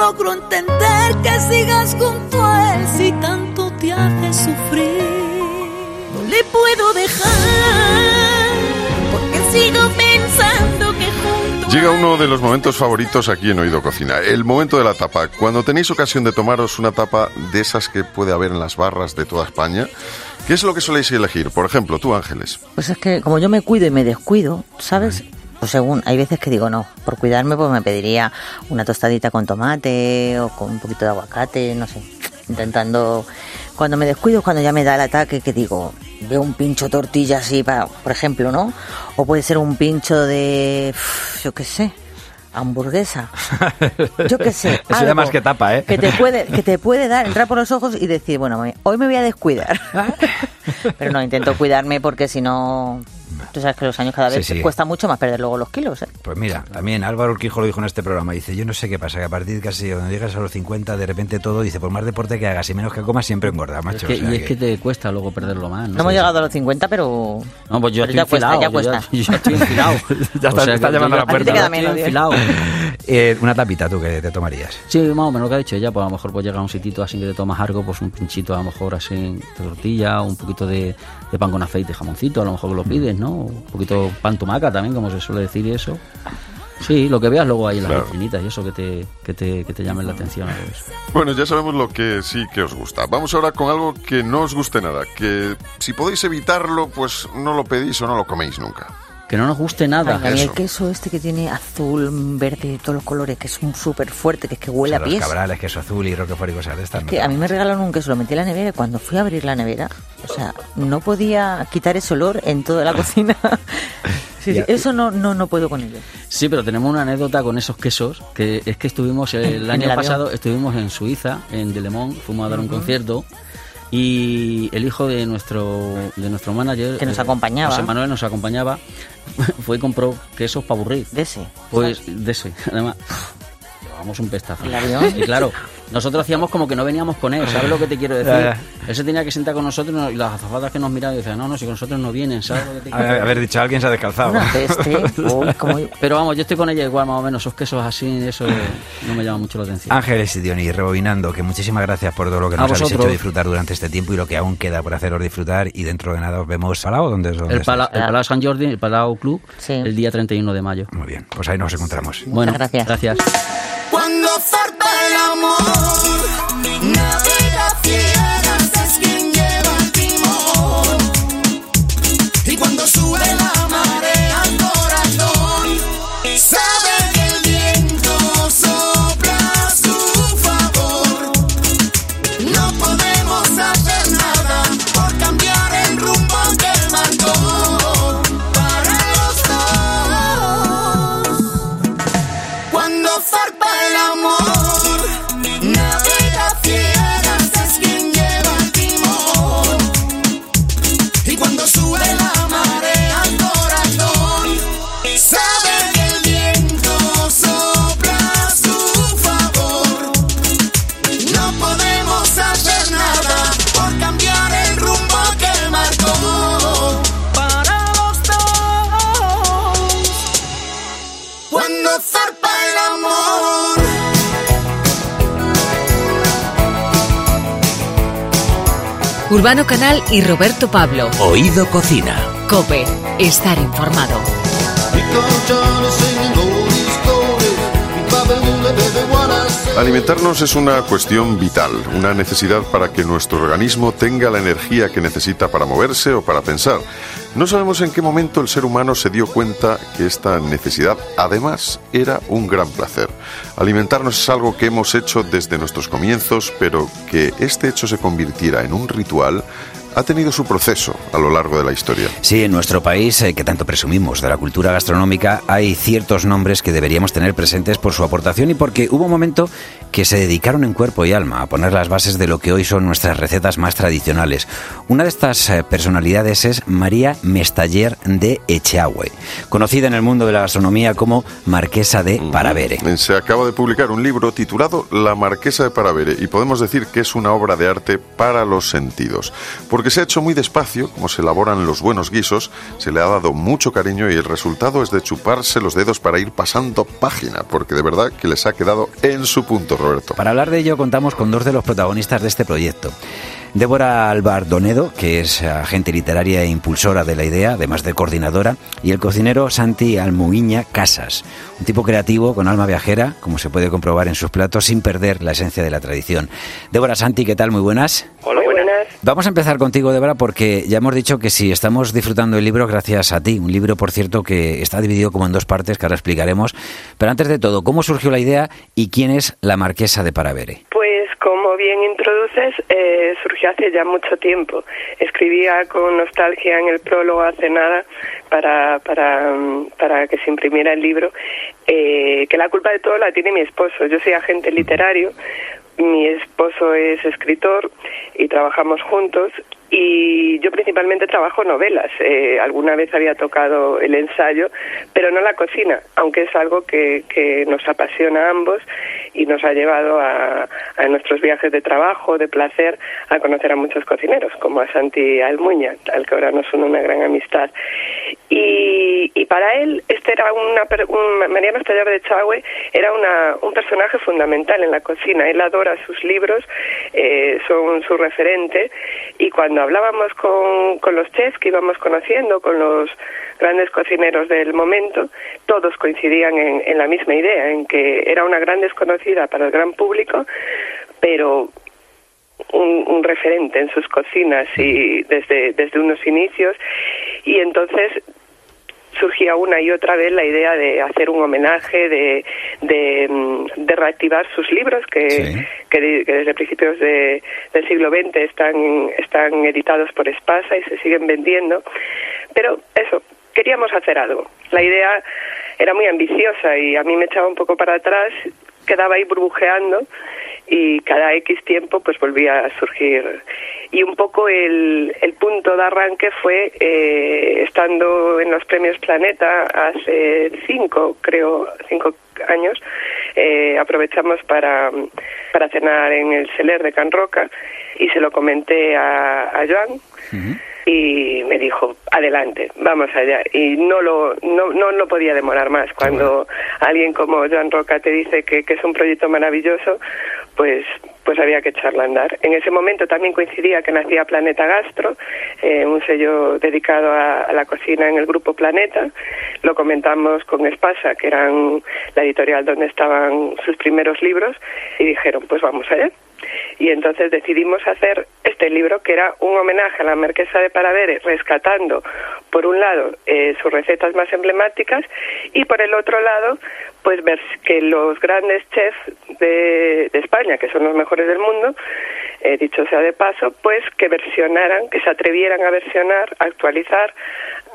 Logro entender que sigas junto a él si tanto te hace sufrir. No le puedo dejar porque sigo pensando que junto Llega uno de los momentos favoritos aquí en Oído Cocina, el momento de la tapa. Cuando tenéis ocasión de tomaros una tapa de esas que puede haber en las barras de toda España, ¿qué es lo que soléis elegir? Por ejemplo, tú Ángeles. Pues es que como yo me cuido y me descuido, ¿sabes? Pues según, hay veces que digo no, por cuidarme pues me pediría una tostadita con tomate o con un poquito de aguacate, no sé, intentando... Cuando me descuido, es cuando ya me da el ataque que digo, veo un pincho tortilla así, para, por ejemplo, ¿no? O puede ser un pincho de, yo qué sé, hamburguesa. (laughs) Yo qué sé. Eso ya más que tapa, ¿eh? Que te puede, que te puede dar, entrar por los ojos y decir, bueno, hoy me voy a descuidar. (laughs) Pero no, intento cuidarme porque si no, tú sabes que los años cada vez Sí, sí. cuesta mucho más perder luego los kilos, ¿eh? Pues mira, también Álvaro Urquijo lo dijo en este programa. Dice, yo no sé qué pasa, que a partir de casi cuando llegas a los 50, de repente todo, dice, por más deporte que hagas y menos que comas, siempre engorda, macho. Es que- O sea y es que te cuesta luego perderlo más. No hemos llegado a los 50, pero... No, pues yo pero estoy ya cuesta, ya yo cuesta. yo ya estoy enfilado. (laughs) Ya está- O sea está que llamando yo a la puerta. ya Te queda estoy menos, enfilado. (laughs) Eh, una tapita tú que te tomarías. Sí, más o menos lo que ha dicho ella, pues a lo mejor pues llega a un sitito así que te tomas algo, pues un pinchito a lo mejor así de tortilla, un poquito de, de pan con aceite, jamoncito, a lo mejor lo pides, ¿no? Un poquito pan tumaca también, como se suele decir y eso. Sí, lo que veas luego ahí en las Claro. vitrinitas y eso que te, que te, que te llamen la atención. Bueno, ya sabemos lo que sí que os gusta. Vamos ahora con algo que no os guste nada, que si podéis evitarlo, pues no lo pedís o no lo coméis nunca. Que no nos guste nada. Ay, a mí el Eso. queso este que tiene azul, verde, todos los colores, que es un súper fuerte, que es que O huele sea, a los pies. cabrales, queso azul y roquefort y cosas de estas. Es que a mí me regalaron un queso, lo metí en la nevera y cuando fui a abrir la nevera, o sea, no podía quitar ese olor en toda la cocina. (laughs) Sí, sí, Ya. eso no, no, no puedo con ello. Sí, pero tenemos una anécdota con esos quesos, que es que estuvimos el (laughs) En año el pasado, estuvimos en Suiza, en Delemont, fuimos a dar un concierto y el hijo de nuestro de nuestro manager Que nos eh, acompañaba. José Manuel nos acompañaba (laughs) fue y compró quesos para aburrir De ese. pues de ese (laughs) además llevábamos un pestazo ¿El avión? y claro nosotros hacíamos como que no veníamos con él ¿sabes lo que te quiero decir? Él se tenía que sentar con nosotros y las azafatas que nos miraban y decían no, no, si con nosotros no vienen ¿sabes lo que te a- haber dicho, alguien se ha descalzado. Una peste. (laughs) Uy, como- pero vamos, yo estoy con ella igual, más o menos. Esos quesos así, eso no me llama mucho la atención. Ángeles y Dionis, rebobinando, que muchísimas gracias por todo lo que nos habéis hecho disfrutar durante este tiempo y lo que aún queda por haceros disfrutar. Y dentro de nada os vemos. ¿Palau? ¿Dónde es? ¿Dónde el, Pala- el Palau San Jordi, el Palau Club, Sí. el día 31 de mayo. Muy bien, pues ahí nos encontramos. Bueno, gracias. gracias. Cuando zarpa el amor, Urbano Canal y Roberto Pablo. Oído Cocina. Cope, estar informado. Alimentarnos es una cuestión vital, una necesidad para que nuestro organismo tenga la energía que necesita para moverse o para pensar. No sabemos en qué momento el ser humano se dio cuenta que esta necesidad además era un gran placer. Alimentarnos es algo que hemos hecho desde nuestros comienzos, pero que este hecho se convirtiera en un ritual ha tenido su proceso a lo largo de la historia. Sí, en nuestro país, eh, que tanto presumimos de la cultura gastronómica, hay ciertos nombres que deberíamos tener presentes por su aportación y porque hubo un momento que se dedicaron en cuerpo y alma a poner las bases de lo que hoy son nuestras recetas más tradicionales. Una de estas eh, personalidades es María Mestaller de Echeagüe, conocida en el mundo de la gastronomía como Marquesa de Paravere. Se acaba de publicar un libro titulado La Marquesa de Paravere y podemos decir que es una obra de arte para los sentidos. Porque se ha hecho muy despacio, como se elaboran los buenos guisos, se le ha dado mucho cariño y el resultado es de chuparse los dedos para ir pasando página, porque de verdad que les ha quedado en su punto, Roberto. Para hablar de ello contamos con dos de los protagonistas de este proyecto. Débora Albardonedo, que es agente literaria e impulsora de la idea, además de coordinadora, y el cocinero Santi Almuiña Casas, un tipo creativo con alma viajera, como se puede comprobar en sus platos, sin perder la esencia de la tradición. Débora Santi, ¿qué tal? Muy buenas. Hola, buenas. Vamos a empezar contigo, Débora, porque ya hemos dicho que si estamos disfrutando el libro gracias a ti, un libro, por cierto, que está dividido como en dos partes, que ahora explicaremos. Pero antes de todo, ¿cómo surgió la idea y quién es la marquesa de Paravere? Pues bien introduces, eh, surgió hace ya mucho tiempo. Escribía con nostalgia en el prólogo hace nada para, para, mm, para que se imprimiera el libro, eh, que la culpa de todo la tiene mi esposo. Yo soy agente literario, mi esposo es escritor y trabajamos juntos y yo principalmente trabajo novelas. Eh, alguna vez había tocado el ensayo, pero no la cocina, aunque es algo que, que nos apasiona a ambos y nos ha llevado a, a nuestros viajes de trabajo, de placer, a conocer a muchos cocineros, como a Santi Almuña, al que ahora nos une una gran amistad. Y, y para él, este era una, un, Mariano de Chagüe era una, un personaje fundamental en la cocina. Él adora sus libros, eh, son su referente, y cuando hablábamos con, con los chefs que íbamos conociendo, con los grandes cocineros del momento, todos coincidían en, en la misma idea, en que era una gran desconocida para el gran público, pero un, un referente en sus cocinas y desde, desde unos inicios y entonces surgía una y otra vez la idea de hacer un homenaje, de, de, mm, de reactivar sus libros que, que, que desde principios de- del siglo XX están, están editados por Espasa y se siguen vendiendo. Pero eso, queríamos hacer algo. La idea era muy ambiciosa y a mí me echaba un poco para atrás, quedaba ahí burbujeando y cada X tiempo pues volvía a surgir. Y un poco el, el punto de arranque fue eh, estando en los premios Planeta hace cinco, creo, cinco años, eh, aprovechamos para, para cenar en el Celer de Can Roca y se lo comenté a, a Joan y me dijo adelante vamos allá y no lo no, no lo podía demorar más. Cuando alguien como Joan Roca te dice que, que es un proyecto maravilloso pues pues había que echarlo a andar. En ese momento también coincidía que nacía Planeta Gastro eh, un sello dedicado a, a la cocina en el grupo Planeta. Lo comentamos con Espasa que eran la editorial donde estaban sus primeros libros y dijeron pues vamos allá y entonces decidimos hacer este libro que era un homenaje a la marquesa de Paravere, rescatando por un lado eh, sus recetas más emblemáticas y por el otro lado pues ver que los grandes chefs de, de España, que son los mejores del mundo, eh, dicho sea de paso, pues que versionaran, que se atrevieran a versionar, a actualizar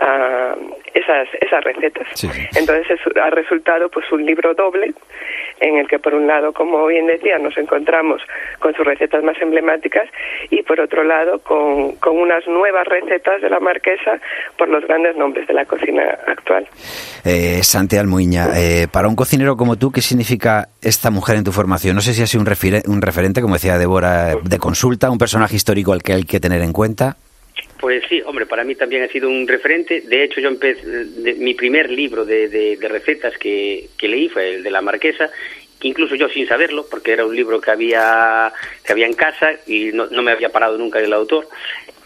ah, esas, esas recetas. Entonces es- ha resultado pues un libro doble en el que por un lado, como bien decía, nos encontramos con sus recetas más emblemáticas y por otro lado con, con unas nuevas recetas de la marquesa por los grandes nombres de la cocina actual. Eh, Santi Almuña, eh, para un cocinero como tú, ¿qué significa esta mujer en tu formación? No sé si ha sido un, un referente, como decía Débora, de consulta, un personaje histórico al que hay que tener en cuenta. Pues sí, hombre, para mí también ha sido un referente. De hecho, yo empecé, mi primer libro de, de- de recetas que, que leí fue el de la marquesa, que incluso yo sin saberlo, porque era un libro que había, que había en casa y no, no me había parado nunca el autor.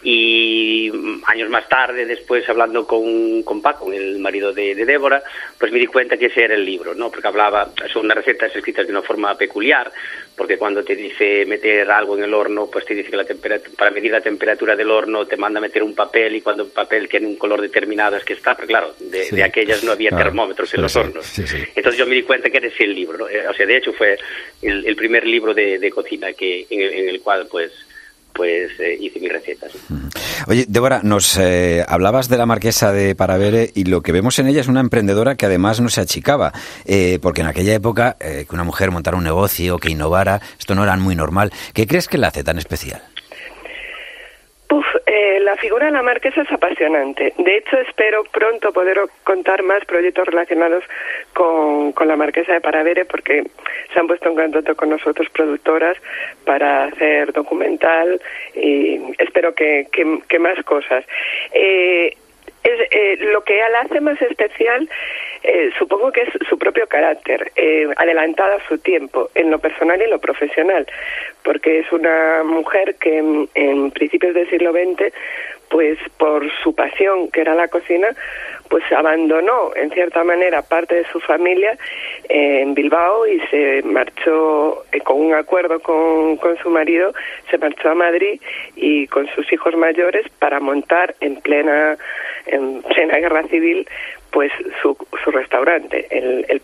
Y años más tarde, después hablando con, con Paco, el marido de, de Débora, pues me di cuenta que ese era el libro, ¿no? Porque hablaba, son unas recetas escritas de una forma peculiar, porque cuando te dice meter algo en el horno, pues te dice que la temperatura, para medir la temperatura del horno te manda a meter un papel y cuando el papel tiene un color determinado es que está, pero claro, de, Sí. de aquellas no había termómetros en Sí, los sí, hornos. sí. Entonces yo me di cuenta que era ese el libro, ¿no? Eh, O sea, de hecho fue el, el primer libro de, de cocina que en en el cual pues pues eh, hice mis recetas. Oye, Débora, nos eh, hablabas de la marquesa de Paravere y lo que vemos en ella es una emprendedora que además no se achicaba, eh, porque en aquella época eh, que una mujer montara un negocio, que innovara, esto no era muy normal. ¿Qué crees que la hace tan especial? Eh, la figura de la marquesa es apasionante. De hecho, espero pronto poder contar más proyectos relacionados con, con la marquesa de Paravere porque se han puesto en contacto con nosotros productoras para hacer documental y espero que, que- que más cosas. Eh, es, eh, lo que la hace más especial, eh, supongo que es su propio carácter, eh, adelantada a su tiempo, en lo personal y en lo profesional, porque es una mujer que en, principios del siglo XX, pues por su pasión, que era la cocina, pues abandonó en cierta manera parte de su familia eh, en Bilbao y se marchó eh, con un acuerdo con, con su marido, se marchó a Madrid y con sus hijos mayores para montar en plena en plena guerra civil pues su, su restaurante, el, el.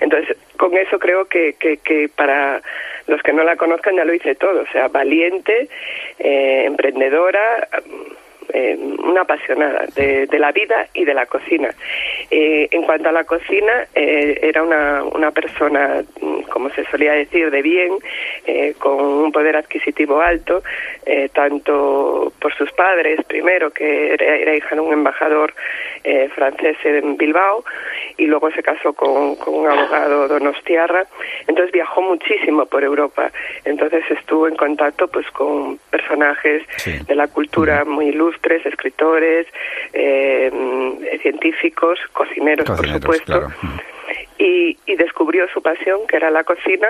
Entonces, con eso creo que, que, para los que no la conozcan ya lo hice todo, o sea, valiente, eh, emprendedora, eh, una apasionada de, la vida y de la cocina. Eh, en cuanto a la cocina, era una, una persona, mm, como se solía decir, de bien, eh, con un poder adquisitivo alto, eh, tanto por sus padres, primero, que era, era hija de un embajador eh, francés en Bilbao, y luego se casó con, con un abogado donostiarra. Entonces viajó muchísimo por Europa. Entonces estuvo en contacto pues con personajes de la cultura muy ilustres, escritores, eh, científicos, cocineros, por supuesto. claro. Y, y descubrió su pasión, que era la cocina,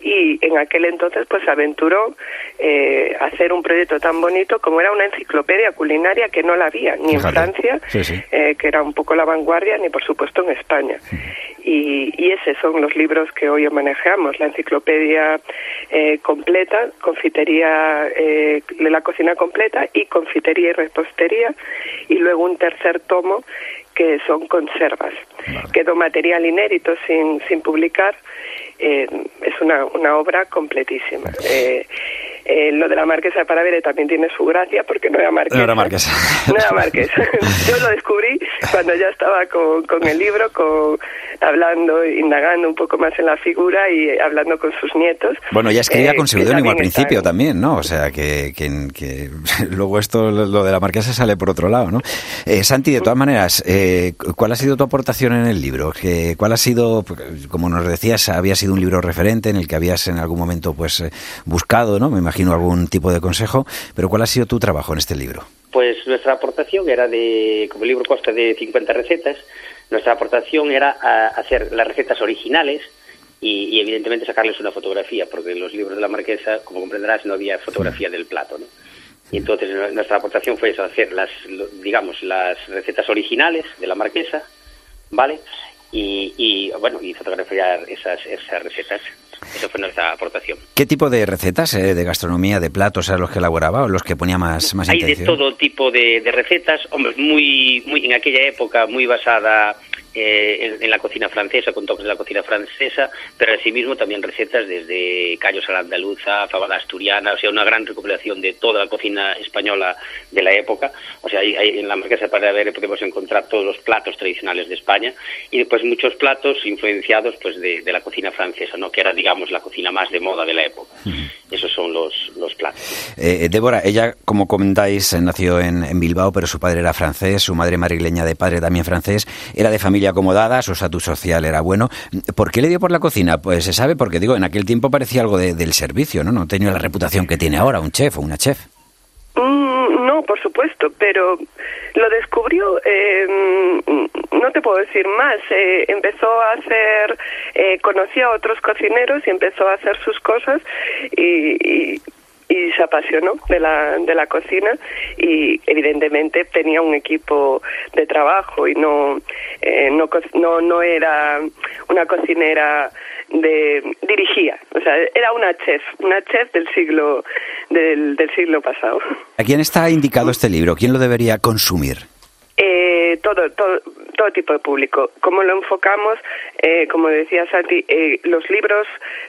y en aquel entonces pues aventuró eh, a hacer un proyecto tan bonito como era una enciclopedia culinaria que no la había, ni en Fíjate. Francia, Sí, sí. eh, que era un poco la vanguardia, ni por supuesto en España. Y, y esos son los libros que hoy manejamos, la enciclopedia eh, completa, confitería, eh, la cocina completa y confitería y repostería, y luego un tercer tomo que son conservas. Quedó material inédito sin, sin publicar, eh, es una, una obra completísima. Eh, eh, lo de la marquesa de Paravere también tiene su gracia porque no era marquesa. No era marquesa. (laughs) No era marquesa. (laughs) Yo lo descubrí cuando ya estaba con, con el libro, con, hablando, indagando un poco más en la figura y eh, hablando con sus nietos. Bueno, ya escribía eh, con que seudónimo al principio están- también, ¿no? O sea, que, que- que (laughs) luego esto, lo de la marquesa sale por otro lado, ¿no? Eh, Santi, de todas maneras, eh, ¿cuál ha sido tu aportación en el libro? ¿Qué- ¿Cuál ha sido, como nos decías, había sido un libro referente en el que habías en algún momento pues buscado, ¿no? Me imagino algún tipo de consejo, pero ¿cuál ha sido tu trabajo en este libro? Pues nuestra aportación era de, como el libro consta de 50 recetas, nuestra aportación era hacer las recetas originales y, evidentemente sacarles una fotografía, porque en los libros de la marquesa, como comprenderás, no había fotografía del plato, ¿no? Y entonces nu- nuestra aportación fue eso, hacer las, digamos, las recetas originales de la marquesa, ¿vale? Y, y, bueno, y fotografiar esas, esas recetas. Esa fue nuestra aportación. ¿Qué tipo de recetas eh, de gastronomía, de platos, eran los que elaboraba o los que ponía más, más Hay de intención? todo tipo de, de recetas, hombre, muy, muy en aquella época muy basada eh, en, en la cocina francesa, con toques de la cocina francesa, pero asimismo también recetas desde callos a la andaluza, fabada asturiana, o sea, una gran recopilación de toda la cocina española de la época. O sea, hay, hay- en la marquesa para ver podemos encontrar todos los platos tradicionales de España y después muchos platos influenciados pues de, de la cocina francesa, ¿no? que era, digamos, la cocina más de moda de la época. Esos son los, los platos. Eh, Débora, ella, como comentáis, eh, nació en, en Bilbao, pero su padre era francés, su madre madrileña de padre también francés, era de familia acomodada, su estatus social era bueno. ¿Por qué le dio por la cocina? Pues se sabe, porque digo, en aquel tiempo parecía algo de- del servicio, ¿no? No tenía la reputación que tiene ahora, un chef o una chef. Mm, no, por supuesto, pero lo descubrió, eh, no te puedo decir más, eh, empezó a hacer, eh, a otros cocineros y empezó a hacer sus cosas y, y se apasionó de la, de la cocina y evidentemente tenía un equipo de trabajo y no, eh, no, no, no era una cocinera de dirigía, o sea, era una chef, una chef del siglo del, del siglo pasado. ¿A quién está indicado este libro? ¿Quién lo debería consumir? Eh, todo, todo, todo tipo de público. Como lo enfocamos, eh, como decía Santi, eh, los libros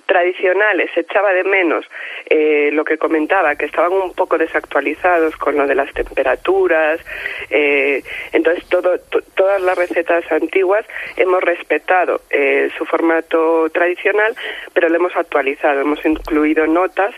tradicionales se echaba de menos eh, lo que comentaba, que estaban un poco desactualizados con lo de las temperaturas. eh, entonces, todo, to- todas las recetas antiguas hemos respetado su formato tradicional, pero lo hemos actualizado, hemos incluido notas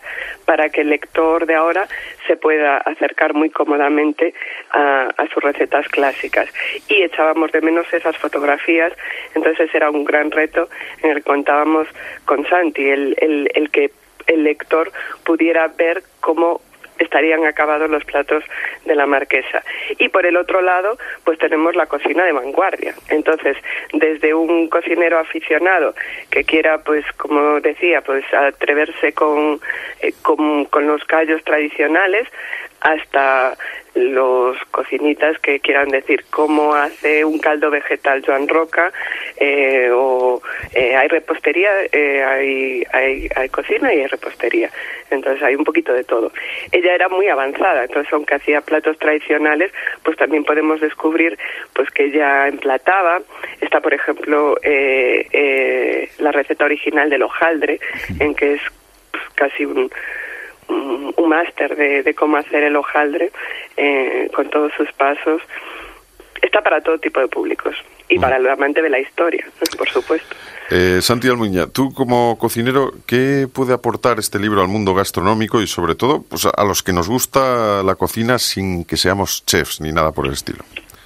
para que el lector de ahora se pueda acercar muy cómodamente a, sus recetas clásicas. Y echábamos de menos esas fotografías, entonces era un gran reto en el que contábamos con Santi, el, el que el lector pudiera ver cómo estarían acabados los platos de la marquesa. Y por el otro lado, pues tenemos la cocina de vanguardia. Entonces, desde un cocinero aficionado que quiera, pues, como decía, pues atreverse con, eh, con, con los callos tradicionales, hasta los cocinitas que quieran decir cómo hace un caldo vegetal Joan Roca eh, o eh, hay repostería, eh, hay, hay, hay cocina y hay repostería. Entonces hay un poquito de todo. Ella era muy avanzada, entonces aunque hacía platos tradicionales, pues también podemos descubrir pues que ella emplataba. Está, por ejemplo, eh, eh, la receta original del hojaldre, en que es casi un, un, máster de, de cómo hacer el hojaldre eh, con todos sus pasos. Está para todo tipo de públicos y para el amante de la historia, por supuesto. Eh, Santi Almuña, tú como cocinero, ¿qué puede aportar este libro al mundo gastronómico y sobre todo pues, a los que nos gusta la cocina sin que seamos chefs ni nada por el estilo?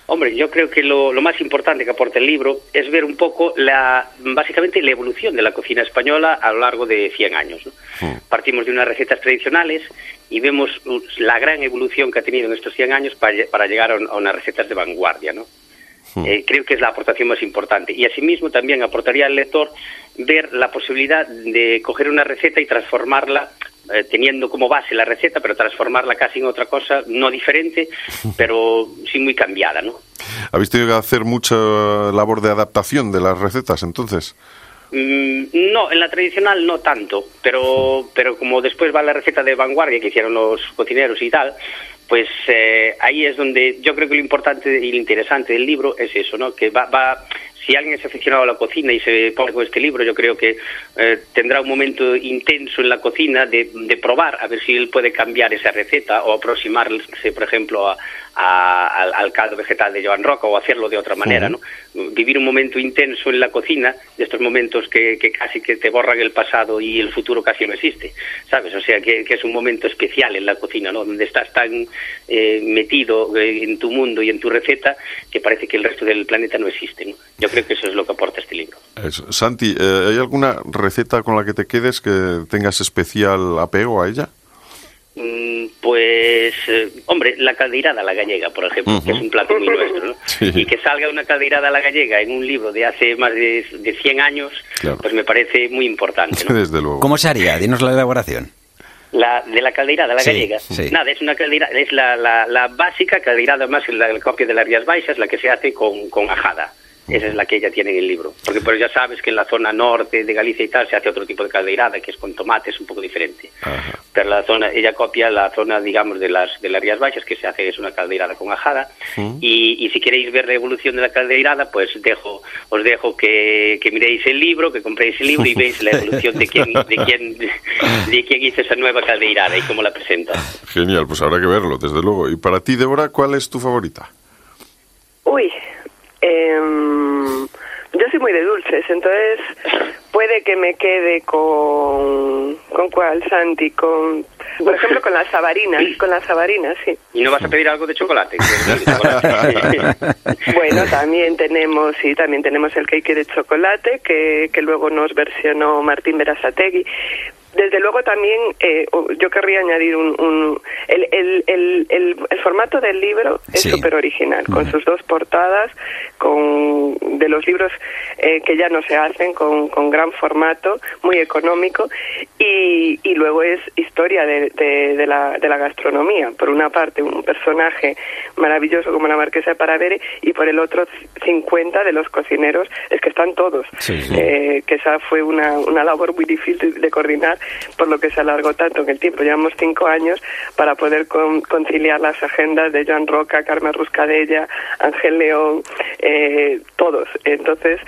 Hombre, yo creo que lo, lo, más importante que aporta el libro es ver un poco la, básicamente la evolución de la cocina española a lo largo de 100 años. ¿no? Mm. Partimos de unas recetas tradicionales y vemos la gran evolución que ha tenido en estos 100 años para, para llegar a, a unas recetas de vanguardia. ¿no? Eh, creo que es la aportación más importante. Y asimismo también aportaría al lector ver la posibilidad de coger una receta y transformarla eh, teniendo como base la receta, pero transformarla casi en otra cosa, no diferente, pero sí muy cambiada, ¿no? ¿Habéis tenido que hacer mucha labor de adaptación de las recetas entonces? Mm, no, en la tradicional no tanto, pero, pero como después va la receta de vanguardia que hicieron los cocineros y tal, pues eh, ahí es donde yo creo que lo importante y lo interesante del libro es eso, ¿no? Que va, va si alguien es aficionado a la cocina y se pone con este libro, yo creo que eh, tendrá un momento intenso en la cocina de, de, probar a ver si él puede cambiar esa receta o aproximarse, por ejemplo, a, a, al, al, caldo vegetal de Joan Roca o hacerlo de otra manera, ¿no? Vivir un momento intenso en la cocina, de estos momentos que, que, casi que te borran el pasado y el futuro casi no existe, ¿sabes? O sea, que, que es un momento especial en la cocina, ¿no? Donde estás tan eh, metido eh, en tu mundo y en tu receta que parece que el resto del planeta no existe, ¿no? Yo creo que eso es lo que aporta este libro. Santi, eh, ¿hay alguna receta con la que te quedes que tengas especial apego a ella? Mm, pues, eh, hombre, la caldeirada a la gallega, por ejemplo, uh -huh. que es un plato muy nuestro, ¿no? (laughs) Sí. Y que salga una caldeirada a la gallega en un libro de hace más de, de 100 años, claro. pues me parece muy importante. ¿no? (laughs) Desde luego. ¿Cómo se haría? Dinos la elaboración. La, de la caldeirada, la sí, gallega. Sí. Nada, es una caldeirada, es la, la, la básica caldeirada más la, la copia de las Rías Baixas, la que se hace con, con ajada. Esa es la que ella tiene en el libro. Porque pues ya sabes que en la zona norte de Galicia y tal se hace otro tipo de caldeirada, que es con tomates, un poco diferente. Ajá. Pero la zona, ella copia la zona, digamos, de las, de las Rías Baixas, que se hace es una caldeirada con ajada. Mm. Y, y, si queréis ver la evolución de la caldeirada, pues dejo, os dejo que, que miréis el libro, que compréis el libro y veis la evolución de quién, de quién, (laughs) de quién hizo esa nueva caldeirada y cómo la presenta. Genial, pues habrá que verlo, desde luego. Y para ti, Débora, ¿cuál es tu favorita? Uy, eh, yo soy muy de dulces, entonces puede que me quede con con cuál Santi, con por ejemplo con las sabarinas, con las sabarinas, sí. Y no vas a pedir algo de chocolate. (laughs) bueno, también tenemos sí, también tenemos el cake de chocolate que que luego nos versionó Martín Berasategui, desde luego también eh, yo querría añadir un, un el, el, el, el, el formato del libro es súper sí. original uh -huh. con sus dos portadas con de los libros eh, que ya no se hacen con, con gran formato muy económico y, y luego es historia de, de, de, la, de la gastronomía por una parte un personaje maravilloso como la marquesa de Paravere y por el otro 50 de los cocineros es que están todos sí, sí. Eh, que esa fue una, una labor muy difícil de coordinar por lo que se alargó tanto en el tiempo. Llevamos cinco años para poder con, conciliar las agendas de Joan Roca, Carmen Ruscadella, Ángel León, eh, todos. Entonces,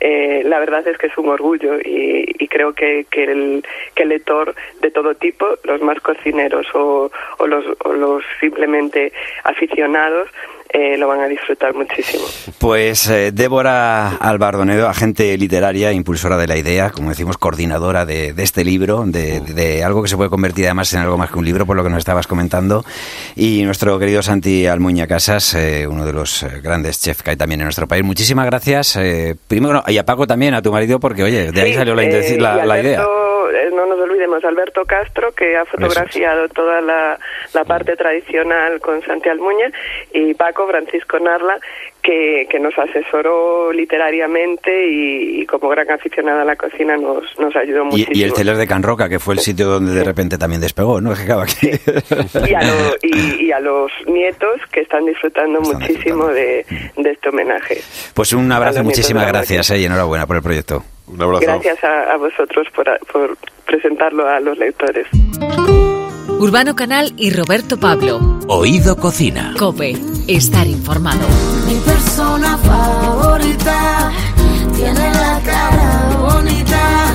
eh, la verdad es que es un orgullo y, y creo que, que, el, que el lector de todo tipo, los más cocineros o, o, los, o los simplemente aficionados, eh, lo van a disfrutar muchísimo. Pues eh, Débora Albardonedo, agente literaria, impulsora de la idea, como decimos, coordinadora de, de este libro, de, de, de, algo que se puede convertir además en algo más que un libro, por lo que nos estabas comentando. Y nuestro querido Santi Almuña Casas, eh, uno de los grandes chefs que hay también en nuestro país. Muchísimas gracias. Primero, y a Paco también, a tu marido, porque oye, de ahí sí, salió la, la, Alberto, idea no nos olvidemos, Alberto Castro, que ha fotografiado toda la, la, parte tradicional con Santi Almuña, y Paco Francisco Narla, que, que nos asesoró literariamente y, y, como gran aficionada a la cocina nos, nos ayudó muchísimo. Y, y el celer de Can Roca, que fue el sitio donde de repente también despegó, ¿no? (laughs) Y, a lo, y, y, a los nietos que están disfrutando están muchísimo disfrutando. De, de, este homenaje. Pues un abrazo, muchísimas gracias eh, y enhorabuena por el proyecto. Un abrazo. Gracias a, a vosotros por, por presentarlo a los lectores. Urbano Canal y Roberto Pablo. Oído Cocina. Cope. Estar informado. Mi persona favorita tiene la cara bonita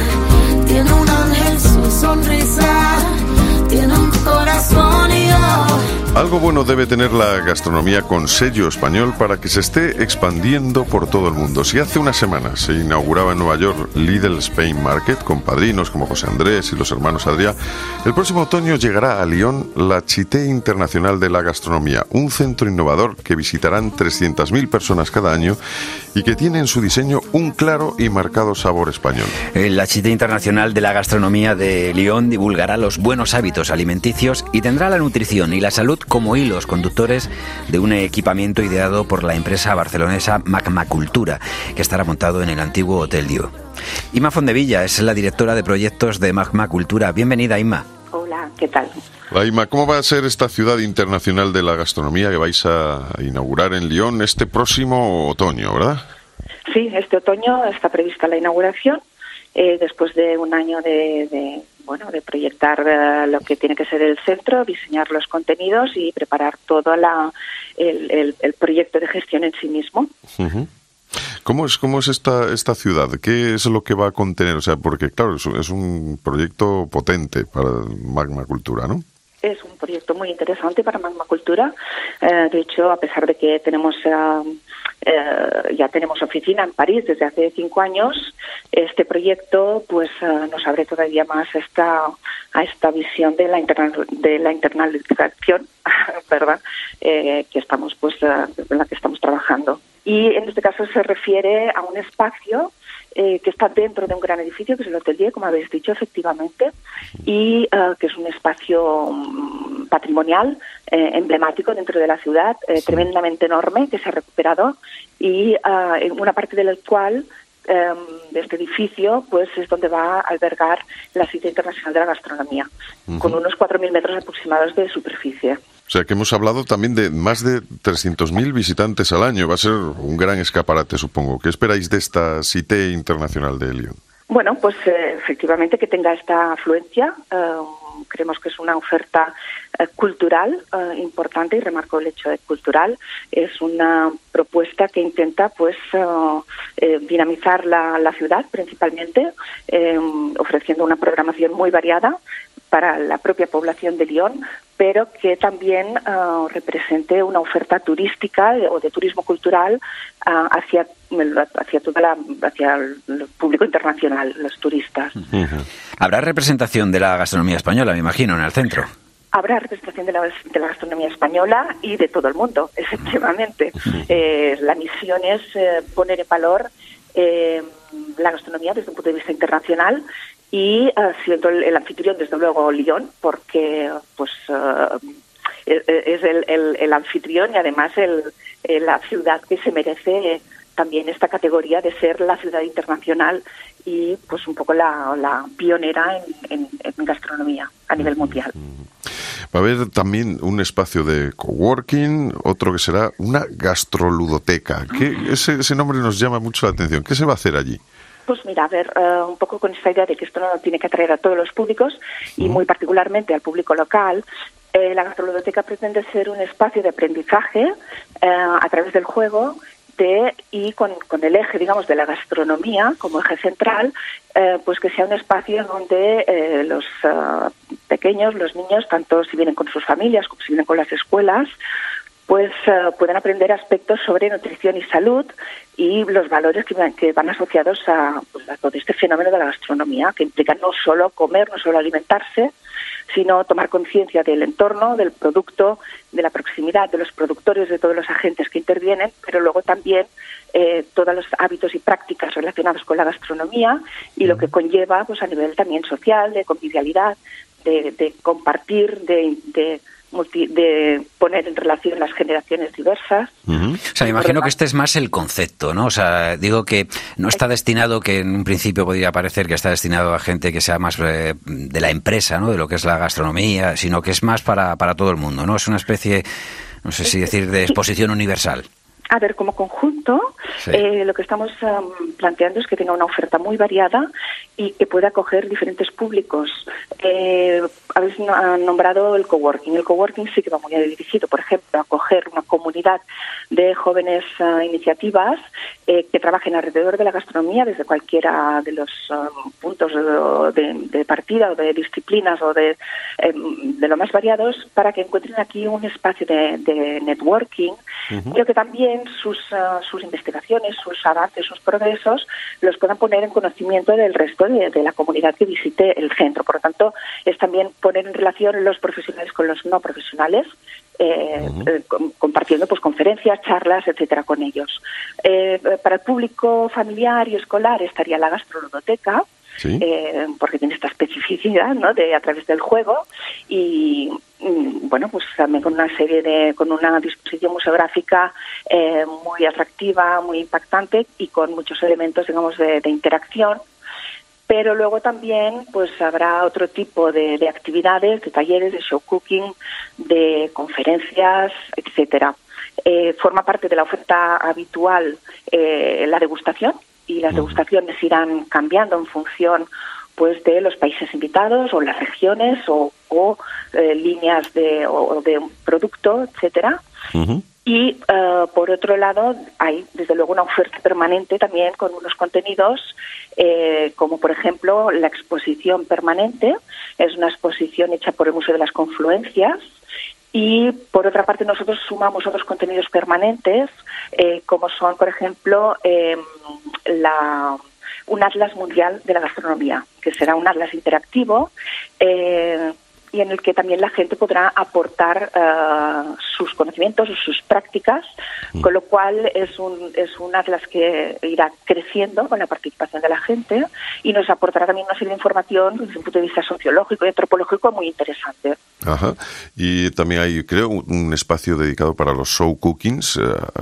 Tiene un ángel Algo bueno debe tener la gastronomía con sello español para que se esté expandiendo por todo el mundo. Si hace unas semanas se inauguraba en Nueva York Lidl Spain Market con padrinos como José Andrés y los hermanos Adrià, el próximo otoño llegará a Lyon la Chité Internacional de la Gastronomía, un centro innovador que visitarán 300.000 personas cada año y que tiene en su diseño un claro y marcado sabor español. Eh, La Chita Internacional de la Gastronomía de Lyon divulgará los buenos hábitos alimenticios y tendrá la nutrición y la salud como hilos conductores de un equipamiento ideado por la empresa barcelonesa Magmacultura, que estará montado en el antiguo Hotel Dieu. Ima Fondevilla es la directora de proyectos de Magmacultura. Bienvenida, Ima. Hola, ¿qué tal? Laima, ¿cómo va a ser esta ciudad internacional de la gastronomía que vais a inaugurar en Lyon este próximo otoño, verdad? Sí, este otoño está prevista la inauguración eh, después de un año de, de, bueno de proyectar eh, lo que tiene que ser el centro, diseñar los contenidos y preparar todo la, el, el- el proyecto de gestión en sí mismo. ¿Cómo es, cómo es esta, esta ciudad? ¿Qué es lo que va a contener? O sea, porque claro, es, un- es un proyecto potente para Magma Cultura, ¿no? Es un proyecto muy interesante para Magma Cultura. Eh, de hecho, a pesar de que tenemos eh, eh, ya tenemos oficina en París desde hace cinco años, este proyecto pues eh, nos abre todavía más esta a esta visión de la interna- de la internalización, (laughs) ¿verdad? Eh, que estamos pues eh, en la que estamos trabajando. Y en este caso se refiere a un espacio eh, que está dentro de un gran edificio, que es el Hotel Dieu, como habéis dicho, efectivamente, y eh, que es un espacio mm, patrimonial eh, emblemático dentro de la ciudad, eh, tremendamente enorme, que se ha recuperado, y en una parte del cual eh, de este edificio pues es donde va a albergar la cita internacional de la gastronomía, con unos 4.000 metros aproximados de superficie. O sea, que hemos hablado también de más de 300.000 visitantes al año. Va a ser un gran escaparate, supongo. ¿Qué esperáis de esta Cité Internacional de Lyon? Bueno, pues eh, efectivamente que tenga esta afluencia. eh, creemos que es una oferta eh, cultural importante y remarco el hecho de cultural. Es una propuesta que intenta pues dinamizar la, la ciudad principalmente, ofreciendo una programación muy variada para la propia población de Lyon, pero que también eh, represente una oferta turística o de turismo cultural ah, hacia hacia toda la hacia el público internacional, los turistas. Habrá representación de la gastronomía española, me imagino, en el centro. Habrá representación de la, de la gastronomía española y de todo el mundo, (laughs) efectivamente. Eh, la misión es eh, poner en valor eh, la gastronomía desde un punto de vista internacional y eh, siendo el, el anfitrión, desde luego, Lyon, porque pues eh, es es el, el- el anfitrión y además el, la ciudad que se merece también esta categoría de ser la ciudad internacional y pues un poco la, la pionera en, en- en gastronomía a nivel mundial. Va a haber también un espacio de coworking, otro que será una gastroludoteca. ¿Qué, ese, ese nombre nos llama mucho la atención. ¿Qué se va a hacer allí? Pues mira, a ver, eh, un poco con esta idea de que esto no tiene que atraer a todos los públicos y muy particularmente al público local, eh, la gastrobiblioteca pretende ser un espacio de aprendizaje eh, a través del juego de, y con, con el eje, digamos, de la gastronomía como eje central, eh, pues que sea un espacio donde eh, los pequeños, los niños, tanto si vienen con sus familias como si vienen con las escuelas, pues eh, pueden aprender aspectos sobre nutrición y salud y los valores que van, que van asociados a, pues, a todo este fenómeno de la gastronomía, que implica no solo comer, no solo alimentarse, sino tomar conciencia del entorno, del producto, de la proximidad, de los productores, de todos los agentes que intervienen, pero luego también eh, todos los hábitos y prácticas relacionados con la gastronomía y lo que conlleva pues a nivel también social, de convivialidad, de, de compartir, de, de, multi- de poner en relación las generaciones diversas. O sea, me imagino que este es más el concepto, ¿no? O sea, digo que no está destinado, que en un principio podría parecer que está destinado a gente que sea más eh, de la empresa, ¿no? De lo que es la gastronomía, sino que es más para, para todo el mundo, ¿no? Es una especie, no sé si decir, de exposición universal. A ver, como conjunto, Sí. eh, lo que estamos planteando es que tenga una oferta muy variada y que pueda acoger diferentes públicos. Eh, habéis ah, nombrado el coworking. El coworking sí que va muy dirigido, por ejemplo, a coger una comunidad de jóvenes ah, iniciativas eh, que trabajen alrededor de la gastronomía desde cualquiera de los ah, puntos de, de- de partida o de disciplinas o de, em, de lo más variados para que encuentren aquí un espacio de, de networking pero que también sus, ah, sus investigaciones, sus avances, sus progresos los puedan poner en conocimiento del resto de, de la comunidad que visite el centro. Por lo tanto, es también poner en relación los profesionales con los no profesionales, eh, eh, com- compartiendo pues conferencias, charlas, etcétera, con ellos. Eh, para el público familiar y escolar estaría la gastronodoteca, eh, porque tiene esta especificidad ¿no? de a través del juego y mm, bueno pues también con una serie de con una disposición museográfica eh, muy atractiva muy impactante y con muchos elementos digamos de, de interacción pero luego también pues habrá otro tipo de, de actividades de talleres de show cooking de conferencias etcétera. Eh, forma parte de la oferta habitual eh, la degustación y las degustaciones irán cambiando en función pues de los países invitados o las regiones o, o, eh, líneas de, o, de un producto, etcétera. Y eh, por otro lado, hay desde luego una oferta permanente también con unos contenidos, eh, como por ejemplo la exposición permanente, es una exposición hecha por el Museo de las Confluencias. Y por otra parte, nosotros sumamos otros contenidos permanentes, eh, como son, por ejemplo, eh, la, un atlas mundial de la gastronomía, que será un atlas interactivo. Y en el que también la gente podrá aportar eh, sus conocimientos o sus prácticas, con lo cual es un, es un atlas que irá creciendo con la participación de la gente y nos aportará también una serie de información desde un punto de vista sociológico y antropológico muy interesante. Ajá. Y también hay, creo, un espacio dedicado para los show cookings. Eh,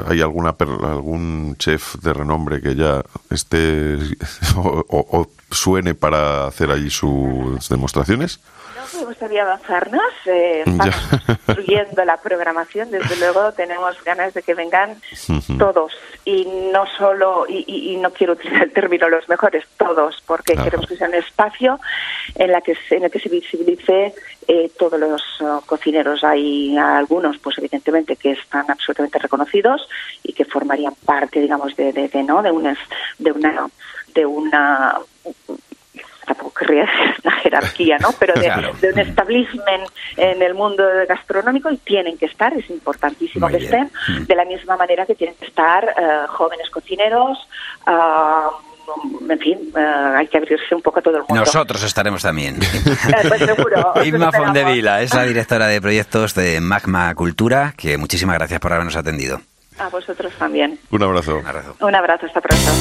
¿Hay alguna algún chef de renombre que ya esté (laughs) o, o- o suene para hacer allí sus demostraciones? Me gustaría avanzarnos, eh, construyendo la programación, desde luego tenemos ganas de que vengan todos y no solo, y, y- y no quiero utilizar el término los mejores, todos, porque Ajá. queremos que sea un espacio en, la que, en el que se visibilice eh, todos los uh, cocineros. Hay algunos, pues evidentemente, que están absolutamente reconocidos y que formarían parte, digamos, de, de, de, ¿no? de, una, de una de una tampoco querría una jerarquía, ¿no? Pero de, Claro. de un establishment en el mundo gastronómico y tienen que estar, es importantísimo Muy que bien. estén, de la misma manera que tienen que estar eh, jóvenes cocineros, ah, en fin, eh, hay que abrirse un poco a todo el mundo. Nosotros estaremos también. (laughs) Eh, pues seguro. (laughs) Inma. Fondevila es la (laughs) directora de proyectos de Magma Cultura, que muchísimas gracias por habernos atendido. A vosotros también. Un abrazo. Un abrazo, hasta pronto.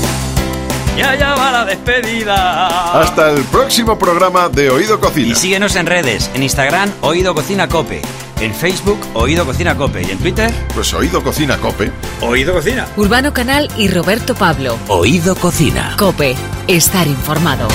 Ya ya va la despedida. Hasta el próximo programa de Oído Cocina. Y síguenos en redes, en Instagram Oído Cocina Cope, en Facebook Oído Cocina Cope y en Twitter Pues Oído Cocina Cope. Oído Cocina. Urbano Canal y Roberto Pablo. Oído Cocina. Cope, estar informado.